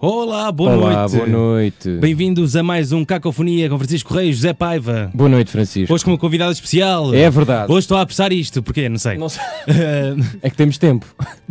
Olá, boa Olá, noite. boa noite. Bem-vindos a mais um Cacofonia com Francisco Reis, José Paiva. Boa noite, Francisco. Hoje com uma convidada especial. É verdade. Hoje estou a apressar isto, porquê? Não sei. Não sei. É que temos tempo.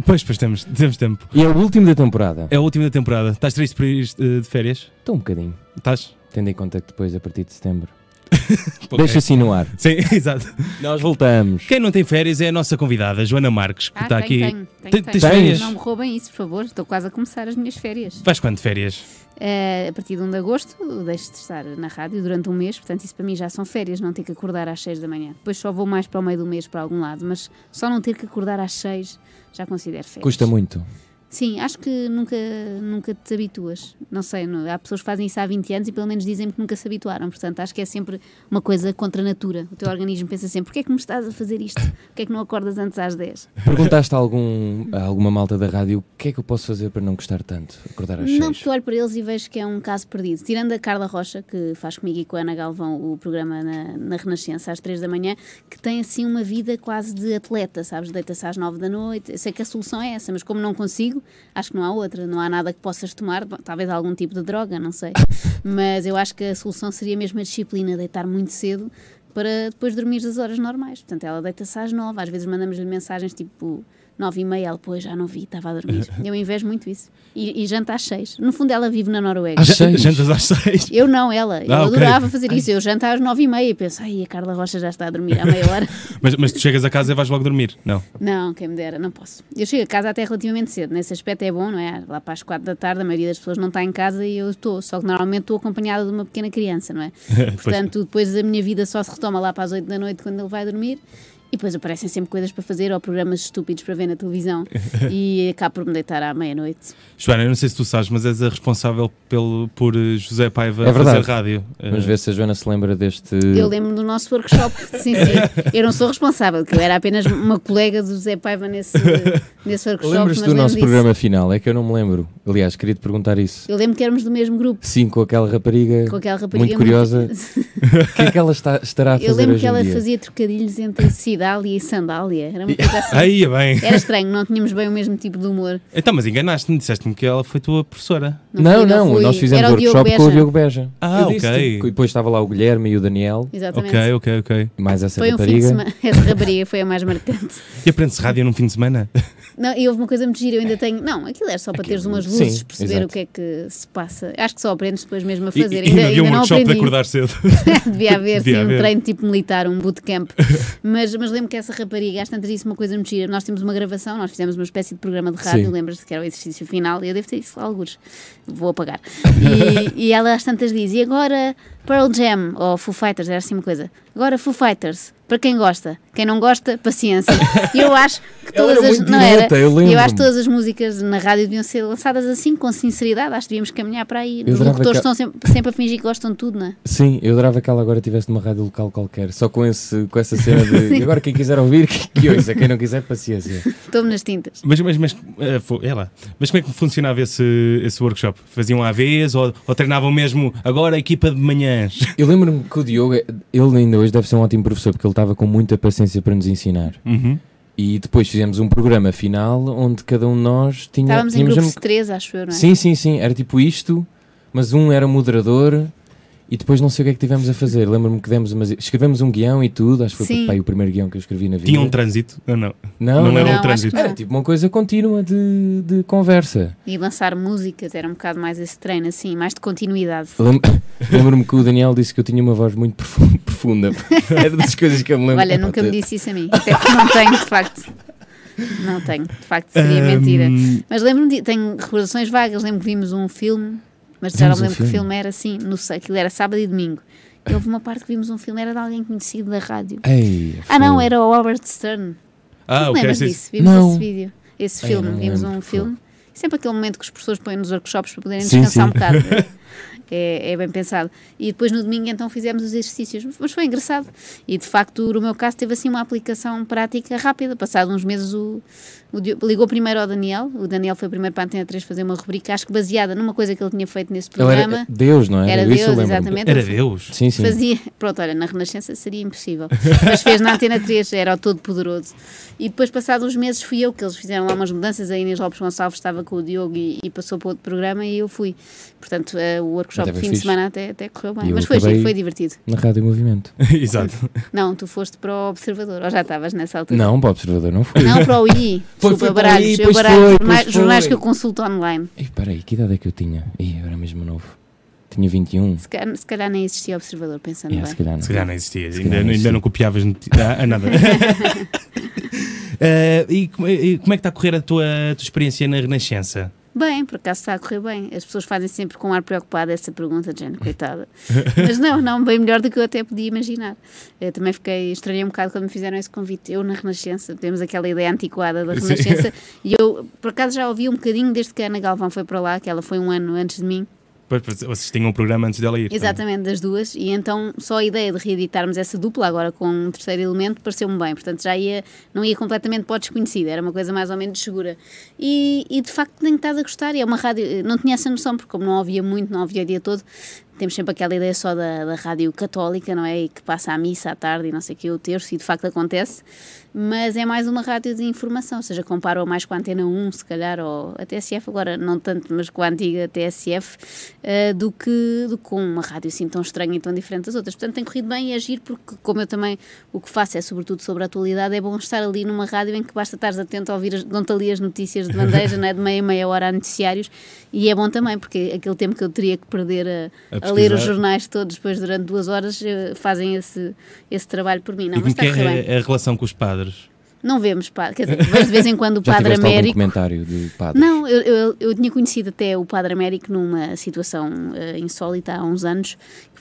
pois, pois temos, temos tempo. E é o último da temporada. É a última da temporada. Estás triste por ir eh, de férias? Estou um bocadinho. Estás? Tendo em conta que depois, a partir de setembro. Deixa assim no ar. Sim, exato. Nós voltamos. Quem não tem férias é a nossa convidada, Joana Marques, que Ah, está aqui. tenho, tenho, Tem- tenho. férias? Não me roubem isso, por favor. Estou quase a começar as minhas férias. Vais quando de férias? Eh, a partir de 1 de agosto, deixo de estar na rádio durante um mês, portanto, isso para mim já são férias, não ter que acordar às 6 da manhã. Depois só vou mais para o meio do mês para algum lado, mas só não ter que acordar às 6 já considero férias. Custa muito. Sim, acho que nunca, nunca te habituas. Não sei, não- há pessoas que fazem isso há 20 anos e pelo menos dizem que nunca se habituaram. Portanto, acho que é sempre uma coisa contra a natura. O teu organismo pensa sempre: porquê é que me estás a fazer isto? Porquê é que não acordas antes às 10? Perguntaste a, algum, a alguma malta da rádio o que é que eu posso fazer para não gostar tanto? Acordar às Não, porque olho para eles e vejo que é um caso perdido. Tirando a Carla Rocha, que faz comigo e com a Ana Galvão o programa na, na Renascença às 3 da manhã, que tem assim uma vida quase de atleta, sabes? Deita-se às 9 da noite. Eu sei que a solução é essa, mas como não consigo, acho que não há outra. Não há nada que possas tomar, talvez algum tipo de droga, não sei. Mas eu acho que a solução seria mesmo a disciplina, deitar muito cedo para depois dormir as horas normais. Portanto, ela deita-se às 9, às vezes mandamos-lhe mensagens tipo. 9 e meia, ela, pois já não vi, estava a dormir. Eu invejo muito isso. E, e janta às 6. No fundo, ela vive na Noruega. Às seis? Jantas às seis. Eu não, ela. Eu Ah, ok. adorava fazer isso. Eu janto às nove e meia e penso, ai, a Carla Rocha já está a dormir há meia hora. Mas, mas tu chegas a casa e vais logo dormir? Não. não, quem me dera, não posso. Eu chego a casa até relativamente cedo. Nesse aspecto é bom, não é? Lá para as quatro da tarde, a maioria das pessoas não está em casa e eu estou. Só que normalmente estou acompanhada de uma pequena criança, não é? Portanto, depois a minha vida só se retoma lá para as oito da noite quando ele vai dormir. E depois aparecem sempre coisas para fazer ou programas estúpidos para ver na televisão. e acabo por me deitar à meia-noite. Joana, eu não sei se tu sabes, mas és a responsável pelo, por José Paiva É verdade. fazer rádio. Vamos ver se a Joana se lembra deste. Eu lembro do nosso workshop, sim, sim. Eu não sou responsável, que eu era apenas uma colega do Zé Paiva nesse, nesse workshop. Lembras-te mas do nosso disso. programa final? É que eu não me lembro. Aliás, queria te perguntar isso. Eu lembro que éramos do mesmo grupo, Sim, com aquela rapariga. com aquela rapariga Muito curiosa. O que é que ela está- estará a fazer Eu lembro hoje que ela fazia trocadilhos entre Cidália e Sandália. Era uma coisa assim. Aí, bem. Era estranho, não tínhamos bem o mesmo tipo de humor. Então, mas enganaste-me, disseste-me que ela foi tua professora. Não, fui, não, fui. nós fizemos Era o Diogo workshop com o Beja. Diogo Beja. Ah, Eu ok. E depois estava lá o Guilherme e o Daniel, Exatamente. Ok, ok, ok. mais essa Foi um fim de rapariga. semana. Essa rapariga foi a mais marcante. E aprendes rádio num fim de semana? Não, e houve uma coisa muito gira, eu ainda tenho. Não, aquilo era só para teres umas luzes, sim, perceber exato. o que é que se passa. Acho que só aprendes depois mesmo a E, fazer. e não havia um não workshop de aprendi. acordar cedo. Devia haver, Devia sim, haver. um treino tipo militar, um bootcamp. mas, mas lembro que essa rapariga, às tantas disse uma coisa muito gira. Nós temos uma gravação, nós fizemos uma espécie de programa de rádio, lembras-te que era o exercício final, e eu devo ter isso lá alguns. Vou apagar. E, e ela às tantas diz, e agora Pearl Jam, ou Foo Fighters, era assim uma coisa. Agora Foo Fighters, para quem gosta. Quem não gosta, paciência. Eu acho que todas era as. muito Não direta, era? eu eu acho que todas as músicas na rádio deviam ser lançadas assim, com sinceridade. Acho que devíamos caminhar para aí. Os locutores que- estão sempre, sempre a fingir que gostam de tudo, não é? Sim, eu adorava que ela agora estivesse numa rádio local qualquer, só com, esse, com essa cena de "E agora quem quiser ouvir, que, que ouça, quem não quiser, paciência. Estou-me nas tintas. Mas, mas, mas, eh, é lá. mas como é que funcionava esse, esse workshop? Faziam à vez ou, ou treinavam mesmo agora a equipa de manhãs? Eu lembro-me que o Diogo, ele ainda hoje deve ser um ótimo professor, porque ele estava com muita paciência para nos ensinar. Uhum. E depois fizemos um programa final onde cada um de nós tinha. Estávamos em tínhamos grupos um- de três, acho eu, não é? Sim, sim, sim, era tipo isto, mas um era moderador e depois não sei o que é que tivemos a fazer. Lembro-me que demos umas... escrevemos um guião e tudo, acho que foi aí o primeiro guião que eu escrevi na vida. Tinham um trânsito? Ou não? Não, não não, era um trânsito. Era tipo uma coisa contínua de, de conversa. E lançar músicas, era um bocado mais esse treino, assim, mais de continuidade. Lem- Lembro-me que o Daniel disse que eu tinha uma voz muito profu- profunda. Era das coisas que eu me lembro. Olha, nunca me disse isso a mim, até porque não tenho, de facto. Não tenho, de facto, seria mentira. Ahm, Mas lembro-me, de, tenho recordações vagas, lembro que vimos um filme, mas já não um lembro que filme? filme era assim, no, aquilo era sábado e domingo. E houve uma parte que vimos um filme, era de alguém conhecido da rádio. Ei, Ah não, era o Robert Stern. ah, Não ok. lembras sim. disso? Vimos Não. esse vídeo, esse filme, não vimos lembro, um filme. Sempre aquele momento que os professores põem nos workshops para poderem Sim, descansar sim. um bocado. é, é bem pensado. E depois no domingo então fizemos os exercícios, mas foi engraçado. E de facto, no meu caso, teve assim uma aplicação prática rápida. Passado uns meses, o, o Diogo- ligou primeiro ao Daniel. O Daniel foi o primeiro para a Antena 3 fazer uma rubrica, acho que baseada numa coisa que ele tinha feito nesse Ele era programa. Deus, não é? Era Isso eu Deus, exatamente. Era Deus. Sim, sim. Fazia, pronto, olha, na Renascença seria impossível. Mas fez na Antena 3, era o Todo-Poderoso. E depois, passados uns meses, fui eu que eles fizeram lá umas mudanças. A Inês Lopes Gonçalves estava com o Diogo e, e passou para outro programa e eu fui. Portanto, eh, o workshop de fim de fixe. semana até, até correu bem. E Mas foi, giro, foi divertido. Na Rádio Movimento. Exato. Não, tu foste para o Observador, ou já estavas nessa altura? Não, para o Observador não fui. Não, para o I. Foi- Desculpa, foi para o baralhos. I, eu baralho jornais, jornais que eu consulto online. Ei, peraí, que idade é que eu tinha? Ih, eu era mesmo novo. Tinha 21. Se calhar, se calhar nem existia Observador, pensando Yeah, bem. se calhar não. Se calhar não existia. Se Ainda, não ainda existia. não copiavas ah, nada. Eh, e, como- e como é que está a correr a tua, a tua experiência na Renascença? Bem, por acaso está a correr bem. As pessoas fazem sempre com um ar preocupado essa pergunta, de género, coitada. Mas não, não, bem melhor do que eu até podia imaginar. Eu também fiquei, estranhei um bocado quando me fizeram esse convite. Eu na Renascença, temos aquela ideia antiquada da Sim. Renascença, e eu, por acaso, já ouvi um bocadinho desde que a Ana Galvão foi para lá, que ela foi um ano antes de mim. Vocês tinham um programa antes dela ir. Exatamente, das duas, e então só a ideia de reeditarmos essa dupla agora com um terceiro elemento pareceu-me bem, portanto já ia, não ia completamente para o desconhecido, era uma coisa mais ou menos segura. E, e de facto tenho estado a gostar, e é uma rádio, não tinha essa noção, porque como não ouvia muito, não ouvia o dia todo, temos sempre aquela ideia só da, da rádio católica, não é? E que passa à missa à tarde e não sei o que, o terço, e de facto acontece, mas é mais uma rádio de informação, ou seja, comparo-a mais com a Antena 1, se calhar, ou a TSF, agora não tanto, mas com a antiga TSF, eh, do, que, do que com uma rádio assim tão estranha e tão diferente das outras. Portanto, tem corrido bem e agir, porque como eu também o que faço é sobretudo sobre a atualidade, é bom estar ali numa rádio em que basta estar atento a ouvir, as- dão-te ali as notícias de bandeja, não é? de meia, meia hora a noticiários, e é bom também, porque aquele tempo que eu teria que perder a, A a ler os jornais todos depois durante duas horas, eh, fazem esse, esse trabalho por mim. Não, e mas está é a, a relação com os padres? Não vemos, pá, quer dizer, vejo de vez em quando o Já Padre Américo. comentário de padre? Não, eu, eu, eu tinha conhecido até o Padre Américo numa situação eh, insólita há uns anos,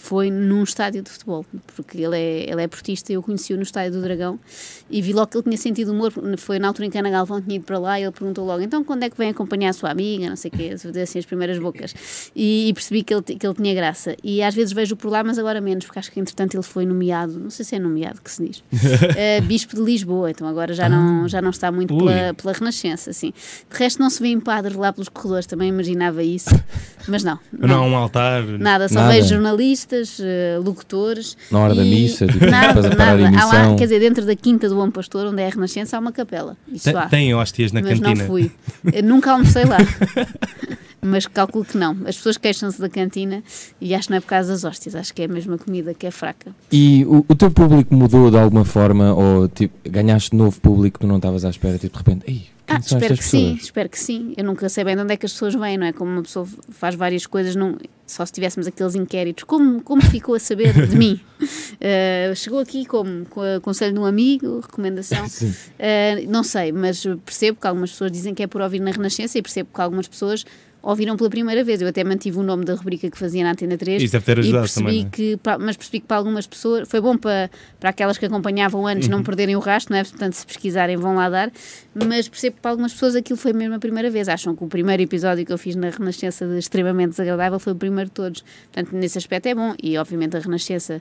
foi num estádio de futebol, porque ele é, ele é portista e eu conheci-o no estádio do Dragão e vi logo que ele tinha sentido humor, foi na altura em que Ana Galvão tinha ido para lá e ele perguntou logo, então quando é que vem acompanhar a sua amiga, não sei o quê, assim as primeiras bocas, e, e percebi que ele, que ele tinha graça, e às vezes vejo por lá, mas agora menos, porque acho que entretanto ele foi nomeado, não sei se é nomeado que se diz, eh, Bispo de Lisboa, então agora já não, já não está muito Ui. pela, pela Renascença, assim. De resto, não se vê em padres lá pelos corredores, também imaginava isso, mas não. Não, há um altar. Nada, só Nada. vejo jornalistas, eh, locutores. Na hora da missa, tipo, nada, para parar a nada. Há lá, quer dizer, dentro da Quinta do Bom Pastor, onde é a Renascença, há uma capela. Isso Tem, há. tem hóstias na mas cantina. não fui. Eu nunca almocei lá. mas calculo que não. As pessoas queixam-se da cantina e acho que não é por causa das hóstias, acho que é a mesma comida que é fraca. E o, o teu público mudou de alguma forma ou tipo, ganhaste novo público que tu não estavas à espera, tipo, de repente, ei, Ah, espero que estas sim, pessoas? espero que sim. Eu nunca sei bem de onde é que as pessoas vêm, não é? Como uma pessoa faz várias coisas, não, só se tivéssemos aqueles inquéritos. Como, como ficou a saber de mim? Eh, chegou aqui como? Com o conselho de um amigo, recomendação? Uh, não sei, mas percebo que algumas pessoas dizem que é por ouvir na Renascença e percebo que algumas pessoas ouviram pela primeira vez. Eu até mantive o nome da rubrica que fazia na Antena 3 Isso deve ter e ajudado percebi também. é? que, mas percebi que para algumas pessoas foi bom para, para aquelas que acompanhavam antes Uhum. não perderem o rastro, não é? Portanto, se pesquisarem vão lá dar, mas percebo que para algumas pessoas aquilo foi mesmo a primeira vez. Acham que o primeiro episódio que eu fiz na Renascença de extremamente desagradável foi o primeiro de todos. Portanto, nesse aspecto é bom e obviamente a Renascença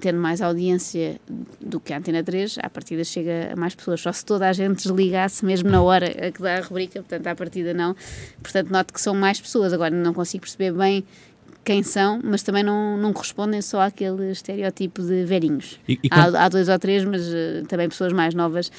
tendo mais audiência do que a Antena 3, à partida chega a mais pessoas. Só se toda a gente desligasse mesmo na hora a que dá a rubrica, portanto, à partida não. Portanto, noto que são mais pessoas. Agora, não consigo perceber bem quem são, mas também não, não correspondem só àquele estereótipo de velhinhos. E, e quando- Há, há dois ou três, mas eh, também pessoas mais novas,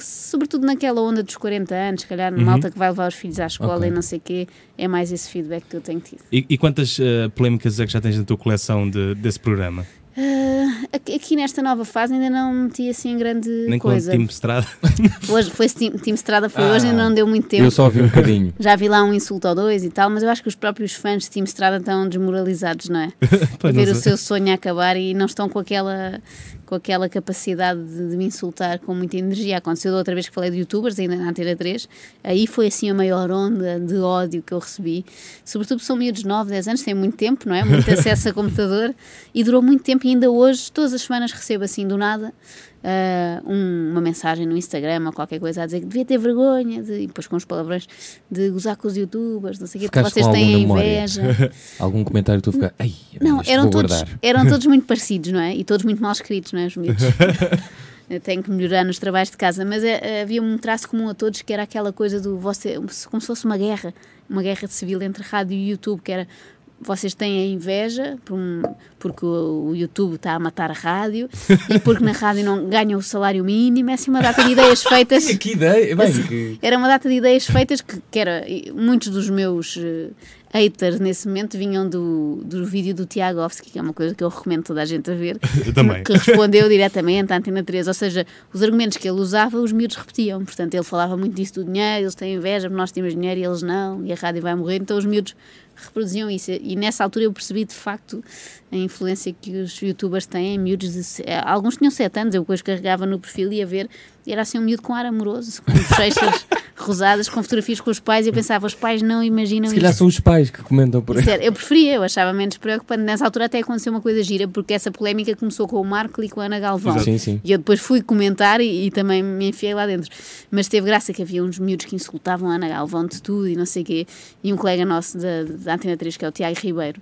sobretudo naquela onda dos 40 anos, se calhar, Uhum. malta que vai levar os filhos à escola Ok. e não sei o quê, é mais esse feedback que eu tenho tido. e- e quantas eh, polémicas é que já tens na tua coleção de- desse programa? Ah, aqui, nesta nova fase ainda não meti assim grande Nem com o coisa. time Estrada? Hoje foi Team, Team Estrada, foi Ah. hoje, ainda não deu muito tempo. Eu só ouvi um bocadinho. Já vi lá um insulto ou dois e tal, mas eu acho que os próprios fãs de Team Estrada estão desmoralizados, não é? Pois, não ver o seu sonho a acabar e não estão com aquela, com aquela capacidade de, de me insultar com muita energia. Aconteceu da outra vez que falei de youtubers, ainda na Antena 3, aí foi assim a maior onda de ódio que eu recebi. Sobretudo são miúdos de 9, 10 anos, têm muito tempo, não é? Muito acesso a computador e durou muito tempo e ainda hoje, todas as semanas recebo assim do nada ah, um- uma mensagem no Instagram ou qualquer coisa a dizer que devia ter vergonha, de, e depois com os palavrões, de gozar com os youtubers, não sei o quê, porque vocês têm inveja. Algum comentário tu ficar. Ai, Não, eram todos, guardar." eram todos muito parecidos, não é? E todos muito mal escritos, não é? Os miúdos. Tenho que melhorar nos trabalhos de casa, mas eh, havia um traço comum a todos que era aquela coisa do você, como se fosse uma guerra, uma guerra civil entre rádio e YouTube, que era vocês têm a inveja por um- porque o, YouTube está a matar a rádio e porque na rádio não ganham o salário mínimo, é assim uma data de ideias feitas. Que ideia! Bem, que- Era uma data de ideias feitas que, que era. Muitos dos meus eh, haters nesse momento vinham do, do vídeo do Tiagovski, que é uma coisa que eu recomendo toda a gente a ver. Eu também. Que respondeu diretamente à Antena 3. Ou seja, os argumentos que ele usava, os miúdos repetiam. Portanto, ele falava muito disso do dinheiro, eles têm inveja, nós temos dinheiro e eles não, e a rádio vai morrer. Então os miúdos reproduziam isso. E nessa altura eu percebi de facto a influência que os youtubers têm em miúdos. De, eh, alguns tinham 7 anos, eu depois carregava no perfil e ia ver, era assim um miúdo com ar amoroso, com bochechas rosadas, com fotografias com os pais, e eu pensava, os pais não imaginam Se calhar isto. são os pais que comentam por aí. Sério, eu preferia, eu achava menos preocupante. Nessa altura até aconteceu uma coisa gira, porque essa polémica começou com o Marco e com a Ana Galvão. Sim, sim. E eu depois fui comentar e, e também me enfiei lá dentro. Mas teve graça que havia uns miúdos que insultavam a Ana Galvão de tudo e não sei o quê. E um colega nosso da, da Antena 3, que é o Tiago Ribeiro,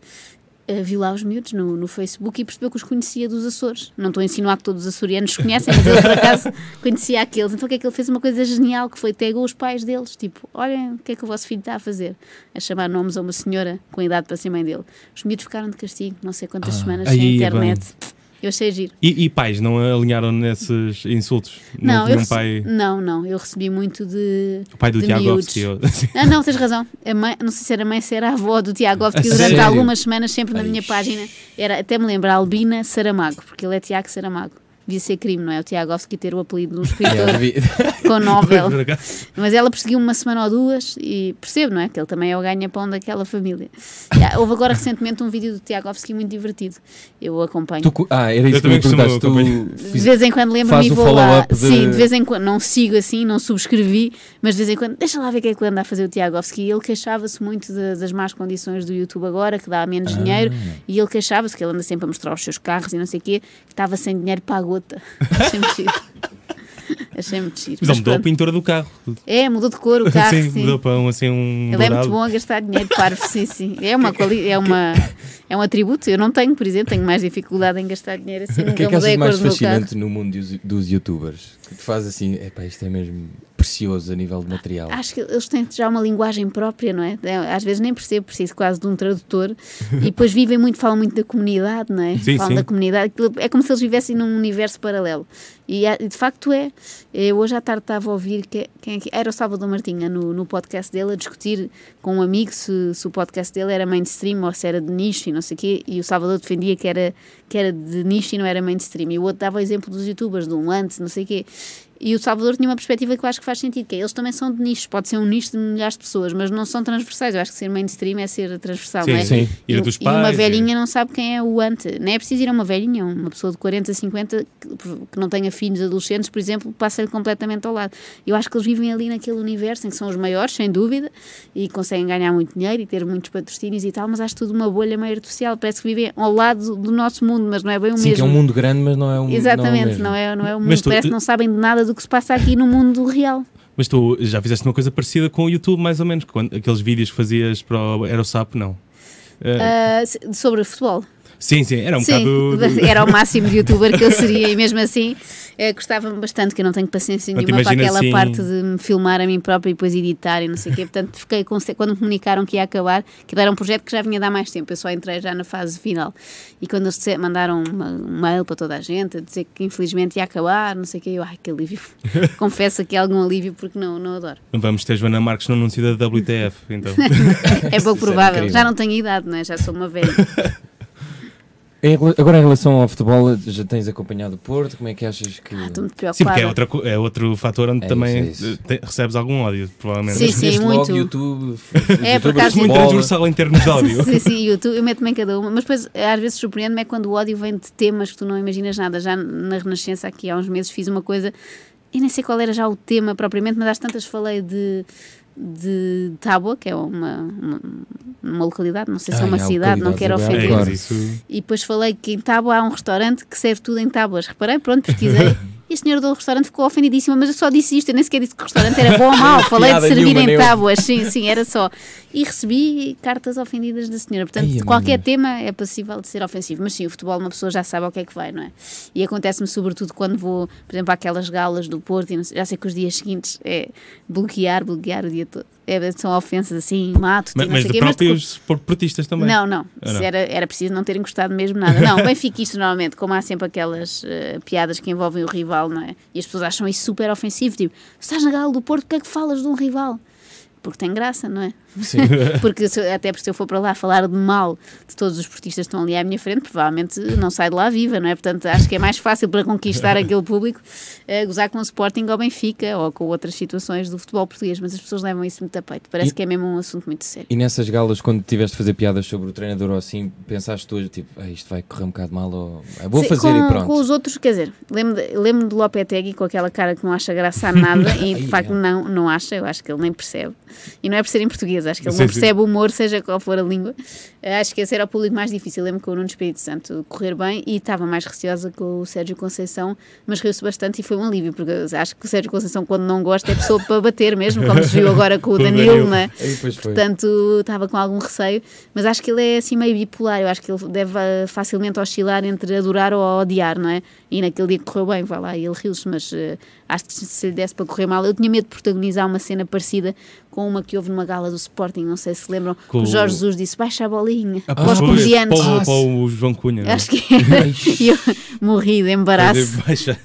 viu lá os miúdos no, no Facebook e percebeu que os conhecia dos Açores. Não estou a insinuar que todos os açorianos os conhecem, mas ele por acaso conhecia aqueles. Então o que é que ele fez? Uma coisa genial, que foi pegou os pais deles. Tipo, olhem o que é que o vosso filho está a fazer. A chamar nomes a uma senhora com idade para ser mãe dele. Os miúdos ficaram de castigo, não sei quantas semanas, sem aí, internet. Eu achei giro. E, e pais não alinharam nesses insultos? Não, vi eu um pai, não, não, eu recebi muito de. o pai do Tiago. Ah, não, tens razão. Mãe, não sei se era mãe, se era a avó do Tiago A durante sério? algumas semanas, sempre na Ai. minha página, era, até me lembro, a Albina Saramago, porque ele é Tiago Saramago. Devia ser crime, não é? O Tiago Alves ter o apelido de um escritor devia- com acaso. Mas ela perseguiu uma semana ou duas e percebo, não é? Que ele também é o ganha-pão daquela família. Yeah, houve agora recentemente um vídeo do Tiagovski muito divertido. Eu acompanho. Tu ah, era isso Eu que me perguntaste. Tu De vez em quando lembro-me e o vou lá. de- Sim, de vez em quando. Não sigo assim, não subscrevi, mas de vez em quando. Deixa lá ver o que é que ele anda a fazer o Tiagovski. E ele queixava-se muito de- das más condições do YouTube agora, que dá menos Ah. dinheiro. E ele queixava-se, que ele anda sempre a mostrar os seus carros e não sei o quê, que estava sem dinheiro para a gota. Achei muito giro. Achei muito giro. Mas Mas ele mudou a pintura do carro. É, mudou de cor o carro. sim, sim. mudou para um, assim, um Ele é muito dourado. bom a gastar dinheiro parvo, sim, sim. É, uma quali é, uma, é um atributo. Eu não tenho, por exemplo, tenho mais dificuldade em gastar dinheiro assim. O que é que achas mais fascinante no mundo dos, dos youtubers? Que te faz assim, epá, isto é mesmo precioso a nível de material. Acho que eles têm já uma linguagem própria, não é? É, Às vezes nem percebo, preciso quase de um tradutor. E depois vivem muito, falam muito da comunidade, não é? Sim, falam sim. da comunidade. É como se eles vivessem num universo paralelo. E de facto é. Eu hoje à tarde estava a ouvir que, quem é que- era o Salvador Martinha no, no podcast dele a discutir com um amigo se, se o podcast dele era mainstream ou se era de nicho e não sei o quê. E o Salvador defendia que era, que era de nicho e não era mainstream. E o outro dava o exemplo dos youtubers, do um antes, não sei o quê. E o Salvador tinha uma perspectiva que eu acho que faz sentido, que é, eles também são de nichos, pode ser um nicho de milhares de pessoas, mas não são transversais. Eu acho que ser mainstream é ser transversal, Sim, não é? sim. E, Ir dos e uma pais, velhinha não sabe quem é o ante. Não é preciso ir a uma velhinha, uma pessoa de 40, 50 que, que não tenha filhos adolescentes, por exemplo, passa-lhe completamente ao lado. Eu acho que eles vivem ali naquele universo em que são os maiores, sem dúvida, e conseguem ganhar muito dinheiro e ter muitos patrocínios e tal, mas acho tudo uma bolha meio artificial. Parece que vivem ao lado do nosso mundo, mas não é bem o Sim, mesmo. que é um mundo grande, mas não é um Exatamente, não não é, o mesmo. é, não é o mundo. Mas tu- Parece que não sabem de nada do que se passa aqui no mundo real. Mas tu já fizeste uma coisa parecida com o YouTube, mais ou menos. Quando, aqueles vídeos que fazias para o Aerosap, não. Se- sobre futebol. sim, sim, era um Sim, bocado. era o máximo de youtuber que eu seria e mesmo assim eh, gostava-me bastante, que eu não tenho paciência nenhuma para aquela assim- parte de me filmar a mim própria e depois editar e não sei o quê. Portanto, fiquei com, quando me comunicaram que ia acabar, que era um projeto que já vinha dar mais tempo, eu só entrei já na fase final. E quando eles mandaram uma- um mail para toda a gente a dizer que infelizmente ia acabar, não sei o quê, eu, ai que alívio. Confesso aqui algum alívio porque não, não adoro. Vamos ter Joana Marques no anúncio da WTF, então. É pouco é provável. já não tenho idade, não é? Já sou uma velha. Agora em relação ao futebol, já tens acompanhado o Porto, como é que achas que... Estou muito preocupada. Sim, porque é, outra, é outro fator onde É também isso, é isso. te- recebes algum ódio, provavelmente. Sim, Mas sim, muito. logo YouTube, É, por de muito transversal em termos de ódio. Sim, sim, YouTube, eu meto-me em cada uma, mas depois às vezes surpreende-me é quando o ódio vem de temas que tu não imaginas nada. Já na Renascença, aqui há uns meses, fiz uma coisa, eu nem sei qual era já o tema propriamente, mas às tantas falei de, de Tábua, que é uma, uma, uma localidade, não sei se é Ai, uma há cidade, não quero localidades ofender. É. E depois falei que em Tábua há um restaurante que serve tudo em tábuas. Reparei, pronto, pesquisei E a senhora do restaurante ficou ofendidíssima, mas eu só disse isto, eu nem sequer disse que o restaurante era bom ou mau, falei de servir nenhuma, em tábuas, sim, sim, era só. E recebi cartas ofendidas da senhora, portanto, Ai, qualquer tema é passível de ser ofensivo, mas sim, o futebol uma pessoa já sabe ao que é que vai, não é? E acontece-me sobretudo quando vou, por exemplo, àquelas galas do Porto, e já sei que os dias seguintes é bloquear, bloquear o dia todo. É, são ofensas assim, mato, Mas, mas de quê, mas próprios por- portistas também. não, não. Ah, não. Era, era preciso não terem gostado mesmo nada. Não, benfiquistas normalmente, como há sempre aquelas eh, piadas que envolvem o rival, não é? E as pessoas acham isso super ofensivo. Tipo, estás na gala do Porto, porque é que falas de um rival? Porque tem graça, não é? Porque se até porque se eu for para lá falar de mal de todos os portistas que estão ali à minha frente, provavelmente não sai de lá viva, não é? Portanto, acho que é mais fácil para conquistar aquele público eh, gozar com o Sporting ou Benfica ou com outras situações do futebol português, mas as pessoas levam isso muito a peito. Parece E- que é mesmo um assunto muito sério. E nessas galas, quando tiveste de fazer piadas sobre o treinador ou assim, pensaste tu, tipo, "Ah, isto vai correr um bocado mal ou "Ah, vou Sim, fazer com, e pronto. Com os outros, quer dizer, lembro de, lembro de Lopetegui com aquela cara que não acha graça a nada e de facto é. não, não acha, eu acho que ele nem percebe. E não é por ser em português, acho que ele Sim, não percebe o humor, seja qual for a língua. Eh, Acho que esse era o público mais difícil. Lembro que o Nuno Espírito Santo correr bem e estava mais receosa com o Sérgio Conceição, mas riu-se bastante e foi um alívio, porque acho que o Sérgio Conceição, quando não gosta, é pessoa para bater mesmo, como se viu agora com o Danilo, é? Foi. Portanto, estava com algum receio, mas acho que ele é assim meio bipolar. Eu acho que ele deve ah, facilmente oscilar entre adorar ou odiar, não é? E naquele dia correu bem, vai lá, e ele riu-se, mas eh, acho que se lhe desse para correr mal, eu tinha medo de protagonizar uma cena parecida com uma que houve numa gala do Sporting, não sei se lembram, Com que o Jorge Jesus disse: baixa a bolinha Ah, para os comediantes. Para, o- Ah, para o João Cunha. não é? Acho que. E eu morri de embaraço.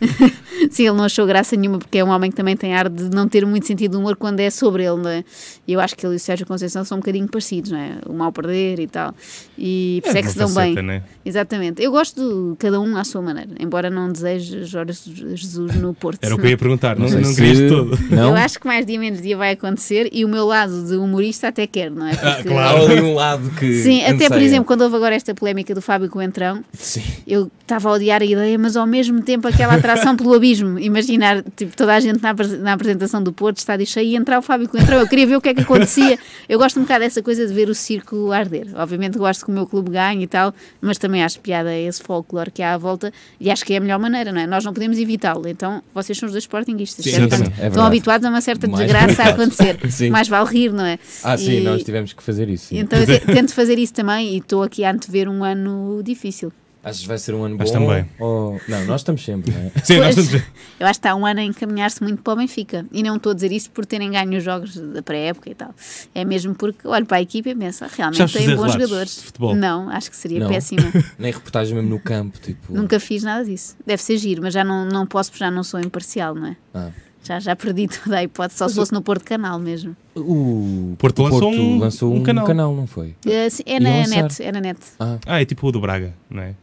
Sim, ele não achou graça nenhuma porque é um homem que também tem ar de não ter muito sentido de humor quando é sobre ele, não é? E eu acho que ele e o Sérgio Conceição são um bocadinho parecidos, não é? O mal perder e tal. E por isso é, que se dão faceta, bem. né? Exatamente. Eu gosto de cada um à sua maneira, embora não deseje Jorge Jesus no Porto. Era o que eu ia perguntar, não, sei não se- querias de todo. Não? Eu acho que mais dia menos dia vai acontecer e o meu lado de humorista até quer, não é? Porque- claro. Há ali um lado que. Sim, até por exemplo, quando houve agora esta polémica do Fábio Coentrão, Sim. eu estava a odiar a ideia, mas ao mesmo tempo aquela atração pelo abismo. Imaginar, tipo, toda a gente na, na apresentação do Porto, estádio cheio, e entrar o Fábio Coentrão. Eu queria ver o que é que acontecia. Eu gosto um bocado dessa coisa de ver o circo arder. Obviamente gosto que o meu clube ganhe e tal, mas também acho piada esse folclore que há à volta e acho que é a melhor maneira, não é? Nós não podemos evitá-lo. Então, vocês são os dois sportinguistas, Sim, certo? Portanto, É Estão habituados a uma certa Mais desgraça a acontecer. Sim. Mais vale rir, não é? Ah, sim, E- nós tivemos que fazer isso. sim. Então eu te- tento fazer isso também e estou aqui a antever um ano difícil. Achas que vai ser um ano Mas bom? também. Ou... Não, nós estamos sempre, não é? Sim, nós Pois, estamos. Eu acho que está um ano a encaminhar-se muito para o Benfica. E não estou a dizer isso por terem ganho os jogos da pré-época e tal. É mesmo porque olho para a equipa e penso, ah, realmente tem bons jogadores. de futebol? Não, acho que seria Não. péssima. Nem reportagem mesmo no campo, tipo. Nunca fiz nada disso. Deve ser giro, mas já não, não posso porque já não sou imparcial, não é? Ah. Já, já perdi toda a hipótese, só se fosse no Porto Canal mesmo. O Porto o lançou um- lançou um um, canal. canal. não foi? Eh, sim, é Iam na lançar. net, é na net. Ah. Ah, é tipo o do Braga, não é?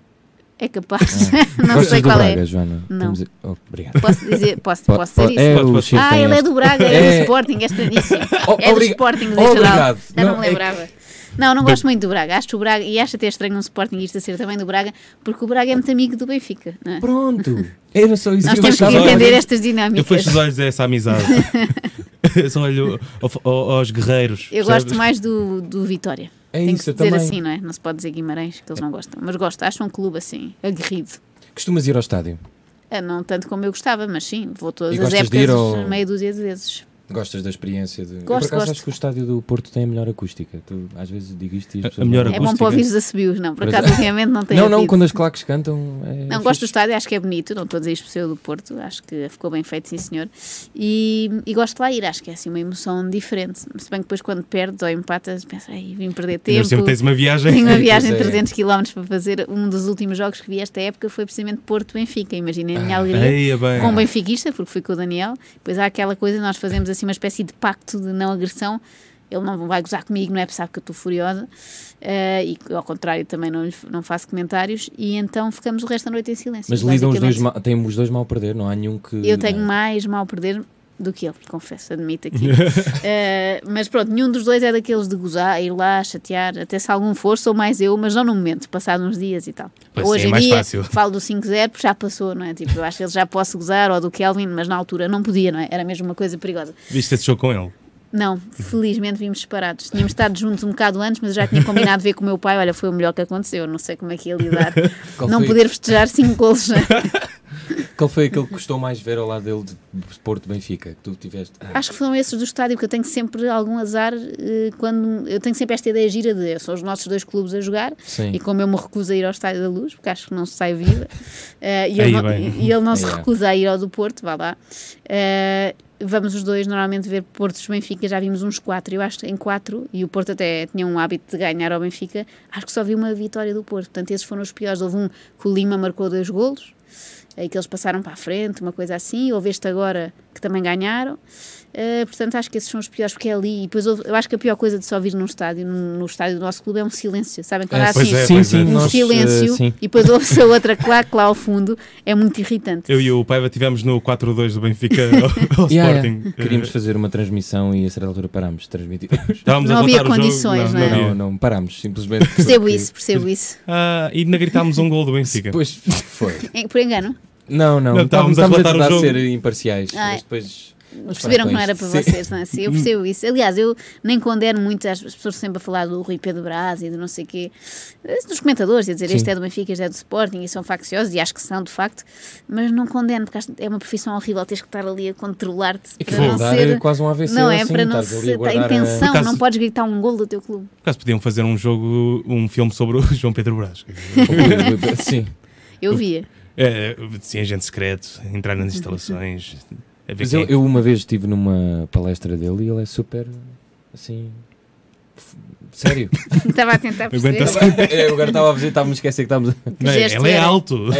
É capaz. não Gostas sei qual Braga, é. Joana? Não. A- Oh, obrigado. Posso dizer, posso, Po- posso po- dizer isso? é Pode, o pode. Chico Ah, ele é do Braga, é, É. do Sporting, é estranhíssimo. Oh, é do Sporting Obrigado. geral. Já não, Não, me é que- lembrava. Não, não gosto muito do Braga. Acho o Braga, e acho até estranho um Sportingista ser também do Braga, porque o Braga é muito amigo do Benfica. Não é? Pronto. Era só isso Nós eu temos que achava. entender estas Eu dinâmicas. fecho os olhos a essa amizade. Eu só olho ao- ao- aos guerreiros. Eu percebes? gosto mais do, do Vitória. É Tem que isso, eu dizer também. assim, não é? Não se pode dizer Guimarães, que eles não gostam. Mas gosto, acho um clube assim, aguerrido. Costumas ir ao estádio? É, não tanto como eu gostava, mas sim, vou todas E as épocas, ao- meia dúzia de vezes. Gostas da experiência de. eu, por Gosto, acaso gosto. acho que o estádio do Porto tem a melhor acústica. Tu, às vezes digo isto e as A- a pessoas melhor não- É bom Acústica. para ouvir os assobios, não. Por Mas- acaso, ultimamente não tem Não, não, quando as claques cantam. É Não, fixe. gosto do estádio, acho que é bonito, não estou a dizer isto por ser do Porto, acho que ficou bem feito, sim senhor. E, e gosto de lá ir, acho que é assim uma emoção diferente. Se bem que depois quando perdes ou empatas, pensas, ai, vim perder tempo. sempre tens uma viagem. Tenho uma viagem de é. 300 km para fazer. Um dos últimos jogos que vi esta época foi precisamente Porto-Benfica. Imaginem a minha alegria. Eia, bem. Com um benfiquista, porque fui com o Daniel. Depois há aquela coisa, nós fazemos assim uma espécie de pacto de não agressão. Ele não vai gozar comigo, não é? Porque sabe que eu estou furiosa. Eh, e ao contrário, também não, lhe- não faço comentários. E então ficamos o resto da noite em silêncio. Mas lidam os dois mal, têm os dois mal a perder, não há nenhum que. Eu tenho é? mais mal a perder do que ele, confesso, admito aqui. Eh, mas pronto, nenhum dos dois é daqueles de gozar, ir lá, chatear, até se algum for, sou mais eu, mas não no momento, passado uns dias e tal. Pois Hoje sim, é mais dia fácil. falo do 5-0 porque já passou, não é? Tipo, eu acho que ele já posso gozar, ou do Kelvin, mas na altura não podia, não é? Era mesmo uma coisa perigosa. Viste esse jogo com ele? Não, felizmente vimos separados. Tínhamos estado juntos um bocado antes, mas eu já tinha combinado ver com o meu pai. Olha, foi o melhor que aconteceu. Não sei como é que ia lidar. Qual não foi? poder festejar cinco golos. né? Qual foi aquele que custou mais ver ao lado dele de Porto Benfica? Que tu tiveste. Ah, Acho que foram esses do estádio, porque eu tenho sempre algum azar eh, quando. Eu tenho sempre esta ideia gira de são os nossos dois clubes a jogar sim. e como eu me recuso a ir ao Estádio da Luz, porque acho que não se sai viva, eh, e, Aí ele não, e ele não se recusa a ir ao do Porto, vá lá. Eh, vamos os dois normalmente ver Portos Benfica, já vimos uns quatro, eu acho que em quatro, e o Porto até tinha um hábito de ganhar ao Benfica, acho que só vi uma vitória do Porto, portanto esses foram os piores. Houve um que o Lima marcou dois golos, que eles passaram para a frente, uma coisa assim, houve este agora que também ganharam. Uh, portanto, acho que esses são os piores, porque é ali. E depois eu acho que a pior coisa de só vir num estádio, no, no estádio do nosso clube, é um silêncio. Sabem? Quando É, há pois assim é, sim, pois sim, é. um nós, silêncio eh, sim. e depois ouve-se a outra claque lá ao fundo, é muito irritante. Eu e o Paiva estivemos no 4-2 do Benfica ao, ao Yeah, Sporting. yeah. Queríamos fazer uma transmissão e a certa altura parámos de transmitir. Estávamos Não a havia condições, não é? havia. Não, não, parámos, simplesmente. Percebo porque- isso, percebo isso. Ah, e ainda gritámos um gol do Benfica. Depois foi. Em- Por engano, Não, não, Não, estávamos, estávamos a a tentar jogo. ser imparciais, Ah, mas depois. Vamos perceberam que não era para Sim. vocês, não é? Sim, eu percebo isso. Aliás, eu nem condeno muito as pessoas sempre a falar do Rui Pedro Braz e do não sei quê, eh, dos comentadores, a dizer Sim. este é do Benfica, este é do Sporting e são facciosos, e acho que são de facto, mas não condeno, porque é uma profissão horrível, tens que estar ali a controlar-te É que para não dar ser. quase um AVC Não é assim, para não ser. a A a- intenção, Por acaso- não podes gritar um gol do teu clube. Por acaso podiam fazer um jogo, um filme sobre o João Pedro Brás. Sim. Eu via. É, sim, agente secreto, entrar nas instalações. A ver Mas eu, é. eu uma vez estive numa palestra dele e ele é super assim. Sério? Estava a tentar perceber. É, eu agora estava a ver, estava a me esquecer que estávamos. Não, ele é alto.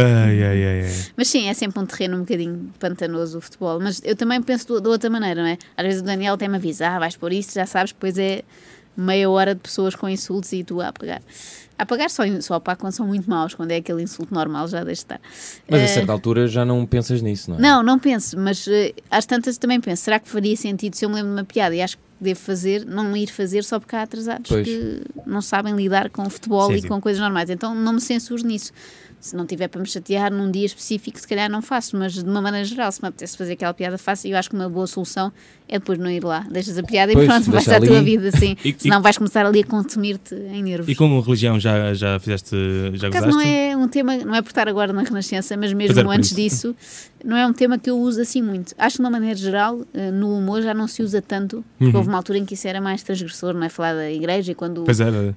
Ai, ai, ai, ai. Mas sim, é sempre um terreno um bocadinho pantanoso o futebol. Mas eu também penso do- da outra maneira, não é? Às vezes o Daniel até me avisa, ah, vais por isto, já sabes, depois é meia hora de pessoas com insultos e tu a apagar. Apagar só, só quando são muito maus, quando é aquele insulto normal, já deixa de estar. Mas a Eh, certa altura já não pensas nisso, não é? Não, não penso, mas eh, às tantas também penso, será que faria sentido se eu me lembro de uma piada e acho que devo fazer, não ir fazer só porque há atrasados Pois. que não sabem lidar com o futebol Sim, e sim. com coisas normais. Então não me censuro nisso. Se não tiver para me chatear num dia específico, se calhar não faço, mas de uma maneira geral, se me apetece fazer aquela piada, faço. E eu acho que uma boa solução é depois não ir lá. Deixas a piada Pois, e pronto, vais à tua vida assim. E- Senão vais começar ali a consumir-te em nervos. E com religião já, já fizeste. Já Por gozaste? não é um tema, não é por estar agora na Renascença, mas mesmo antes isso. disso, não é um tema que eu uso assim muito. Acho que de uma maneira geral, eh, no humor já não se usa tanto, porque Uhum. Houve uma altura em que isso era mais transgressor, não é? Falar da igreja e quando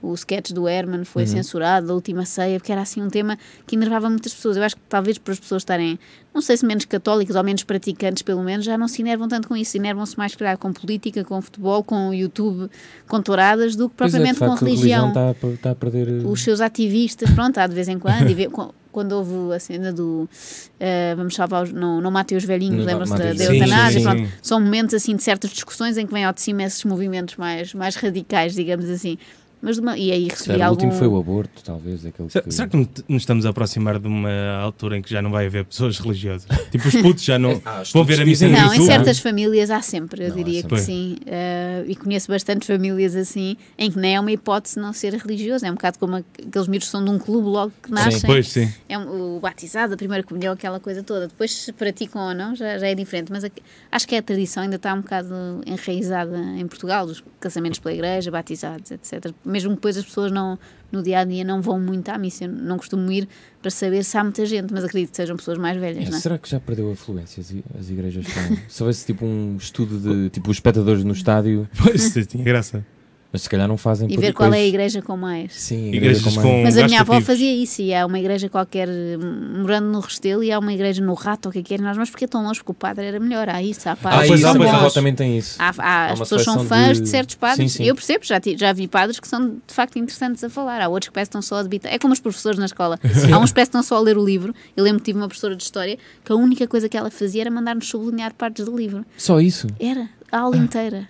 o sketch do Herman foi Uhum. censurado, da última ceia, porque era assim um tema que enervava muitas pessoas. Eu acho que talvez por as pessoas estarem, não sei se menos católicas ou menos praticantes, pelo menos, já não se enervam tanto com isso. Enervam-se mais, calhar, com política, com futebol, com o YouTube, com touradas, do que é, propriamente com facto, a religião está a, está a perder. eh, os seus ativistas, pronto, há de vez em quando, e vê- co- quando houve a cena do eh, vamos salvar os, não, não matem os velhinhos, lembram-se da, da eutanásia, pronto, são momentos assim de certas discussões em que vêm ao de cima esses movimentos mais, mais radicais, digamos assim. Mas uma- e aí recebi Sério, o algum. último foi o aborto, talvez. Aquele Será, que... será que nos estamos a aproximar de uma altura em que já não vai haver pessoas religiosas? Tipo, os putos já não Ah, os vão ver a missa no Não, em certas famílias há sempre, eu Não, diria sempre. que sim. Eh, e conheço bastantes famílias assim, em que nem é uma hipótese não ser religioso. É um bocado como aqueles miúdos que são de um clube logo que nascem. Pois sim. É um- o batizado, a primeira comunhão, aquela coisa toda. Depois, se praticam ou não, já, já é diferente. Mas aqui- acho que a tradição ainda está um bocado enraizada em Portugal, dos casamentos pela igreja, batizados, etc. Mesmo que depois as pessoas não, no dia a dia não vão muito à missa. Eu não costumo ir para saber se há muita gente, mas acredito que sejam pessoas mais velhas, É, não é? será que já perdeu a fluência as, igrejas? Estão... Se houvesse tipo um estudo de tipo os espectadores no estádio, Pois tinha graça. Mas se calhar não fazem E ver qual é a igreja com mais. Sim, Igrejas igreja com- Mas a minha avó fazia isso, e há uma igreja qualquer morando no Restelo e há uma igreja no Rato, ou o que é que é, nós, mas porque é tão longe porque o padre era melhor, há isso, há Ah, padres pois isso, há, pois a há. avó também tem isso. Há, há- as uma pessoas são fãs de, de- certos padres. Sim, sim. Eu percebo, já, já vi padres que são de facto interessantes a falar. Há outros que parecem só a debitar. É como os professores na escola. Há uns que parecem só a ler o livro. Eu lembro que tive uma professora de história que a única coisa que ela fazia era mandar-nos sublinhar partes do livro. Só isso. Era a aula inteira.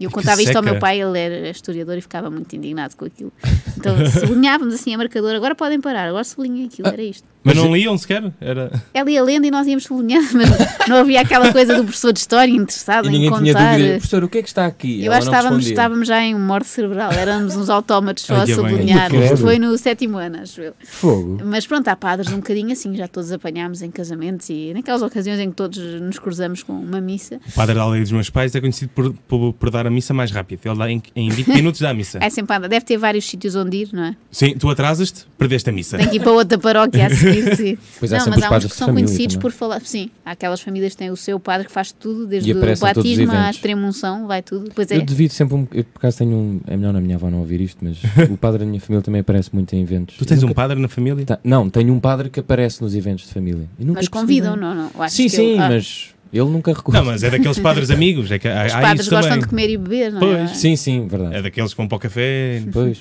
E eu contava isto ao meu pai, ele era historiador e ficava muito indignado com aquilo. Então sublinhávamos assim a marcador, agora podem parar, agora sublinhem aquilo, era isto. Mas Mas não liam sequer? Era... Ela ia lendo e nós íamos sublinhando, mas não havia aquela coisa do professor de história interessado E em ninguém tinha contar. dúvida. Professor, o que é que está aqui? Eu Ela acho que estávamos, respondia. estávamos já em morte cerebral, éramos uns autómatos só Ai, a sublinhar. Foi no sétimo ano, acho eu. Fogo. Mas pronto, há padres um bocadinho assim, já todos apanhámos em casamentos e naquelas ocasiões em que todos nos cruzamos com uma missa. O padre da aldeia dos meus pais é conhecido por, por, por dar a missa mais rápido. Ele dá em, em 20 minutos dá a missa. É sempre deve ter vários sítios onde ir, não é? Sim, tu atrasas-te, perdeste a missa. Tem que ir para outra paróquia a Pois Não, mas há uns que são conhecidos também. por falar. Sim, há aquelas famílias que têm o seu padre que faz tudo, desde o batismo à eventos. extrema-unção, vai tudo. Pois é. Eu devido sempre um. Eu por acaso tenho um. É melhor na minha avó não ouvir isto, mas o padre da minha família também aparece muito em eventos. Tu tens Eu um nunca- padre na família? Tá- não, tenho um padre que aparece nos eventos de família. Nunca Mas convidam, não, não. Sim, que sim, eu- ah, mas ele nunca recorre. Não, mas é daqueles padres amigos. É que há, Os padres gostam também. de comer e beber, não é? Pois. Sim, sim, verdade. É daqueles que vão para o café. Pois.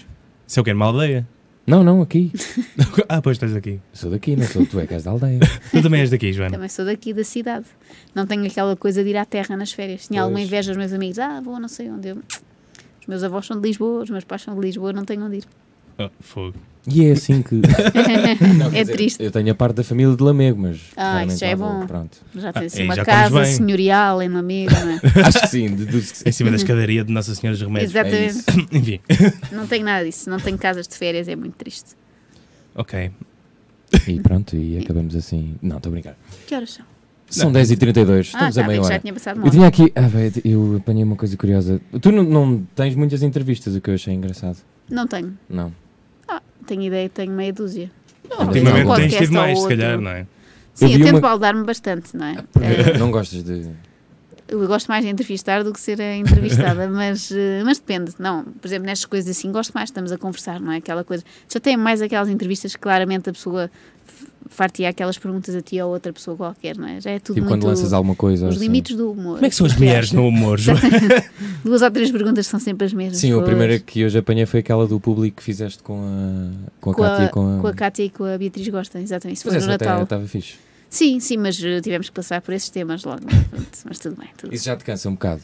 Isso é o que? Numa aldeia? Não, não, aqui. ah, pois estás aqui. Sou daqui, não sou tu, é que és da aldeia. Tu também és daqui, Joana. Também sou daqui da cidade. Não tenho aquela coisa de ir à terra nas férias. Tinha alguma Pois. inveja dos meus amigos. Ah, vou não sei onde. Eu, os meus avós são de Lisboa, os meus pais são de Lisboa, não tenho onde ir. Oh, fogo. E é assim que. Não, É dizer, triste. Eu tenho a parte da família de Lamego, mas. Ah, isso já é bom. Pronto. Já tem assim aí uma já casa bem. senhorial em Lamego, não é? Acho que sim, deduzo que Em sim. cima da escadaria de Nossa Senhora dos Remédios. É Exatamente. isso. Enfim. Não tenho nada disso. Não tenho casas de férias, é muito triste. Ok. E pronto, e acabamos assim. Não, estou a brincar. Que horas são? São 10h32, Ah, estamos tá a bem, meia já hora. tinha passado Eu tinha aqui. Ah, véi, eu apanhei uma coisa curiosa. Tu não, não tens muitas entrevistas, o que eu achei engraçado. Não tenho. Não. Tenho ideia, que tenho meia dúzia. Não, Ultimamente tens tido mais, se calhar, não é? Sim, vi eu, tento uma- baldar-me bastante, não é? Porque não gostas de. Eu gosto mais de entrevistar do que ser a entrevistada, mas, eh, mas depende. Não, por exemplo, nestas coisas assim, gosto mais, estamos a conversar, não é? Aquela coisa. Já tem mais aquelas entrevistas que claramente a pessoa f- far-te aquelas perguntas a ti ou a outra pessoa qualquer, não é? Já é tudo Tipo muito. quando lanças alguma coisa. os assim. limites do humor. Como é que são as mulheres no humor, Joana? Duas ou três perguntas são sempre as mesmas. Sim, a primeira que hoje apanhei foi aquela do público que fizeste com a, com a com Cátia a, e com a. com a Cátia e com a Beatriz Gosta, exatamente. Isso Mas foi no Natal. estava fixe. Sim, sim, mas eh, tivemos que passar por esses temas logo. Pronto, mas tudo bem. Tudo Isso já te cansa um bocado.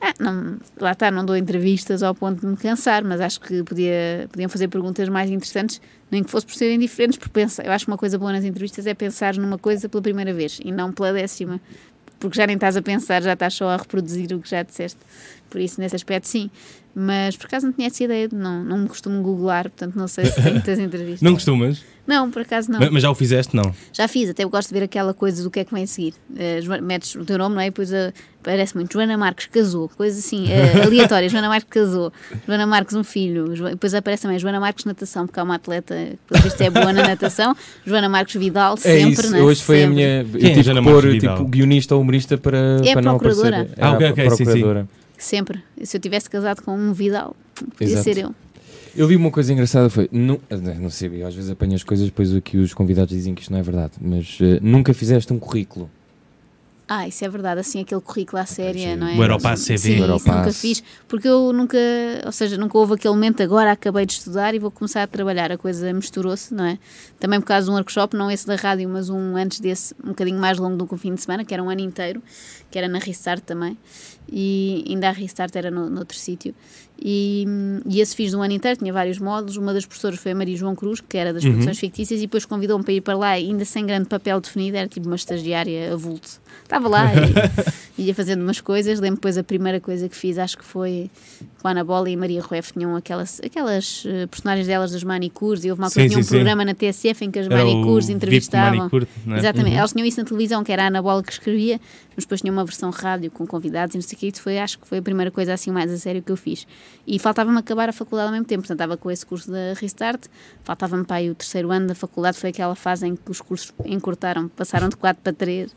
Ah, não, lá está, não dou entrevistas ao ponto de me cansar, mas acho que podia, podiam fazer perguntas mais interessantes, nem que fosse por serem diferentes, porque pensa, eu acho que uma coisa boa nas entrevistas é pensar numa coisa pela primeira vez e não pela décima, porque já nem estás a pensar, já estás só a reproduzir o que já disseste. Por isso, nesse aspecto, sim. Mas por acaso não tinha essa ideia, não, não me costumo googlar, portanto não sei se tem muitas entrevistas. Não costumas? Não, por acaso não. Mas, mas já o fizeste, não? Já fiz, até eu gosto de ver aquela coisa do que é que vem a seguir. Joana- metes o teu nome, não é? E depois eh, parece muito. Joana Marques casou, coisa assim, eh, aleatória. Joana Marques casou. Joana Marques um filho. Jo- Depois aparece também Joana Marques natação, porque há uma atleta que pelo visto é boa na natação. Joana Marques Vidal, É sempre, isso, né? hoje foi a Sempre. minha. Eu Quem é tive Jana que pôr Marques Vidal? tipo, guionista ou humorista para, É a para não aparecer. procuradora. Era Ah, ok, a ok, sim, sim. procuradora. Sempre. Se eu tivesse casado com um Vidal, podia Exato. ser eu. Eu vi uma coisa engraçada, foi. Nu, não sei, eu às vezes apanho as coisas, depois aqui os convidados dizem que isto não é verdade, mas eh, nunca fizeste um currículo. Ah, isso é verdade, assim, aquele currículo à séria, não é? O Europass CV. Sim, O isso Europass. nunca fiz, porque eu nunca, ou seja, nunca houve aquele momento, agora acabei de estudar e vou começar a trabalhar, a coisa misturou-se, não é? Também por causa de um workshop, não esse da rádio, mas um antes desse, um bocadinho mais longo do que um fim de semana, que era um ano inteiro, que era na Restart também, e ainda a Restart era no, noutro sítio, e, e esse fiz de um ano inteiro, tinha vários módulos, uma das professoras foi a Maria João Cruz, que era das Uhum. produções fictícias, e depois convidou-me para ir para lá, ainda sem grande papel definido, era tipo uma estagiária avulto. Estava lá e ia fazendo umas coisas, lembro depois a primeira coisa que fiz, acho que foi com a Ana Bola e a Maria Rueff, tinham aquelas, aquelas eh, personagens delas das manicures, e houve uma Sim, coisa, tinha um sim, sim. programa na TSF em que as Era manicures entrevistavam. Manicure, é? Exatamente, Uhum. elas tinham isso na televisão, que era a Ana Bola que escrevia, mas depois tinha uma versão rádio com convidados e não sei que, isso foi, acho que foi a primeira coisa assim mais a sério que eu fiz. E faltava-me acabar a faculdade ao mesmo tempo, portanto estava com esse curso da Restart, faltava-me para aí o terceiro ano da faculdade, foi aquela fase em que os cursos encurtaram, passaram de 4 para 3,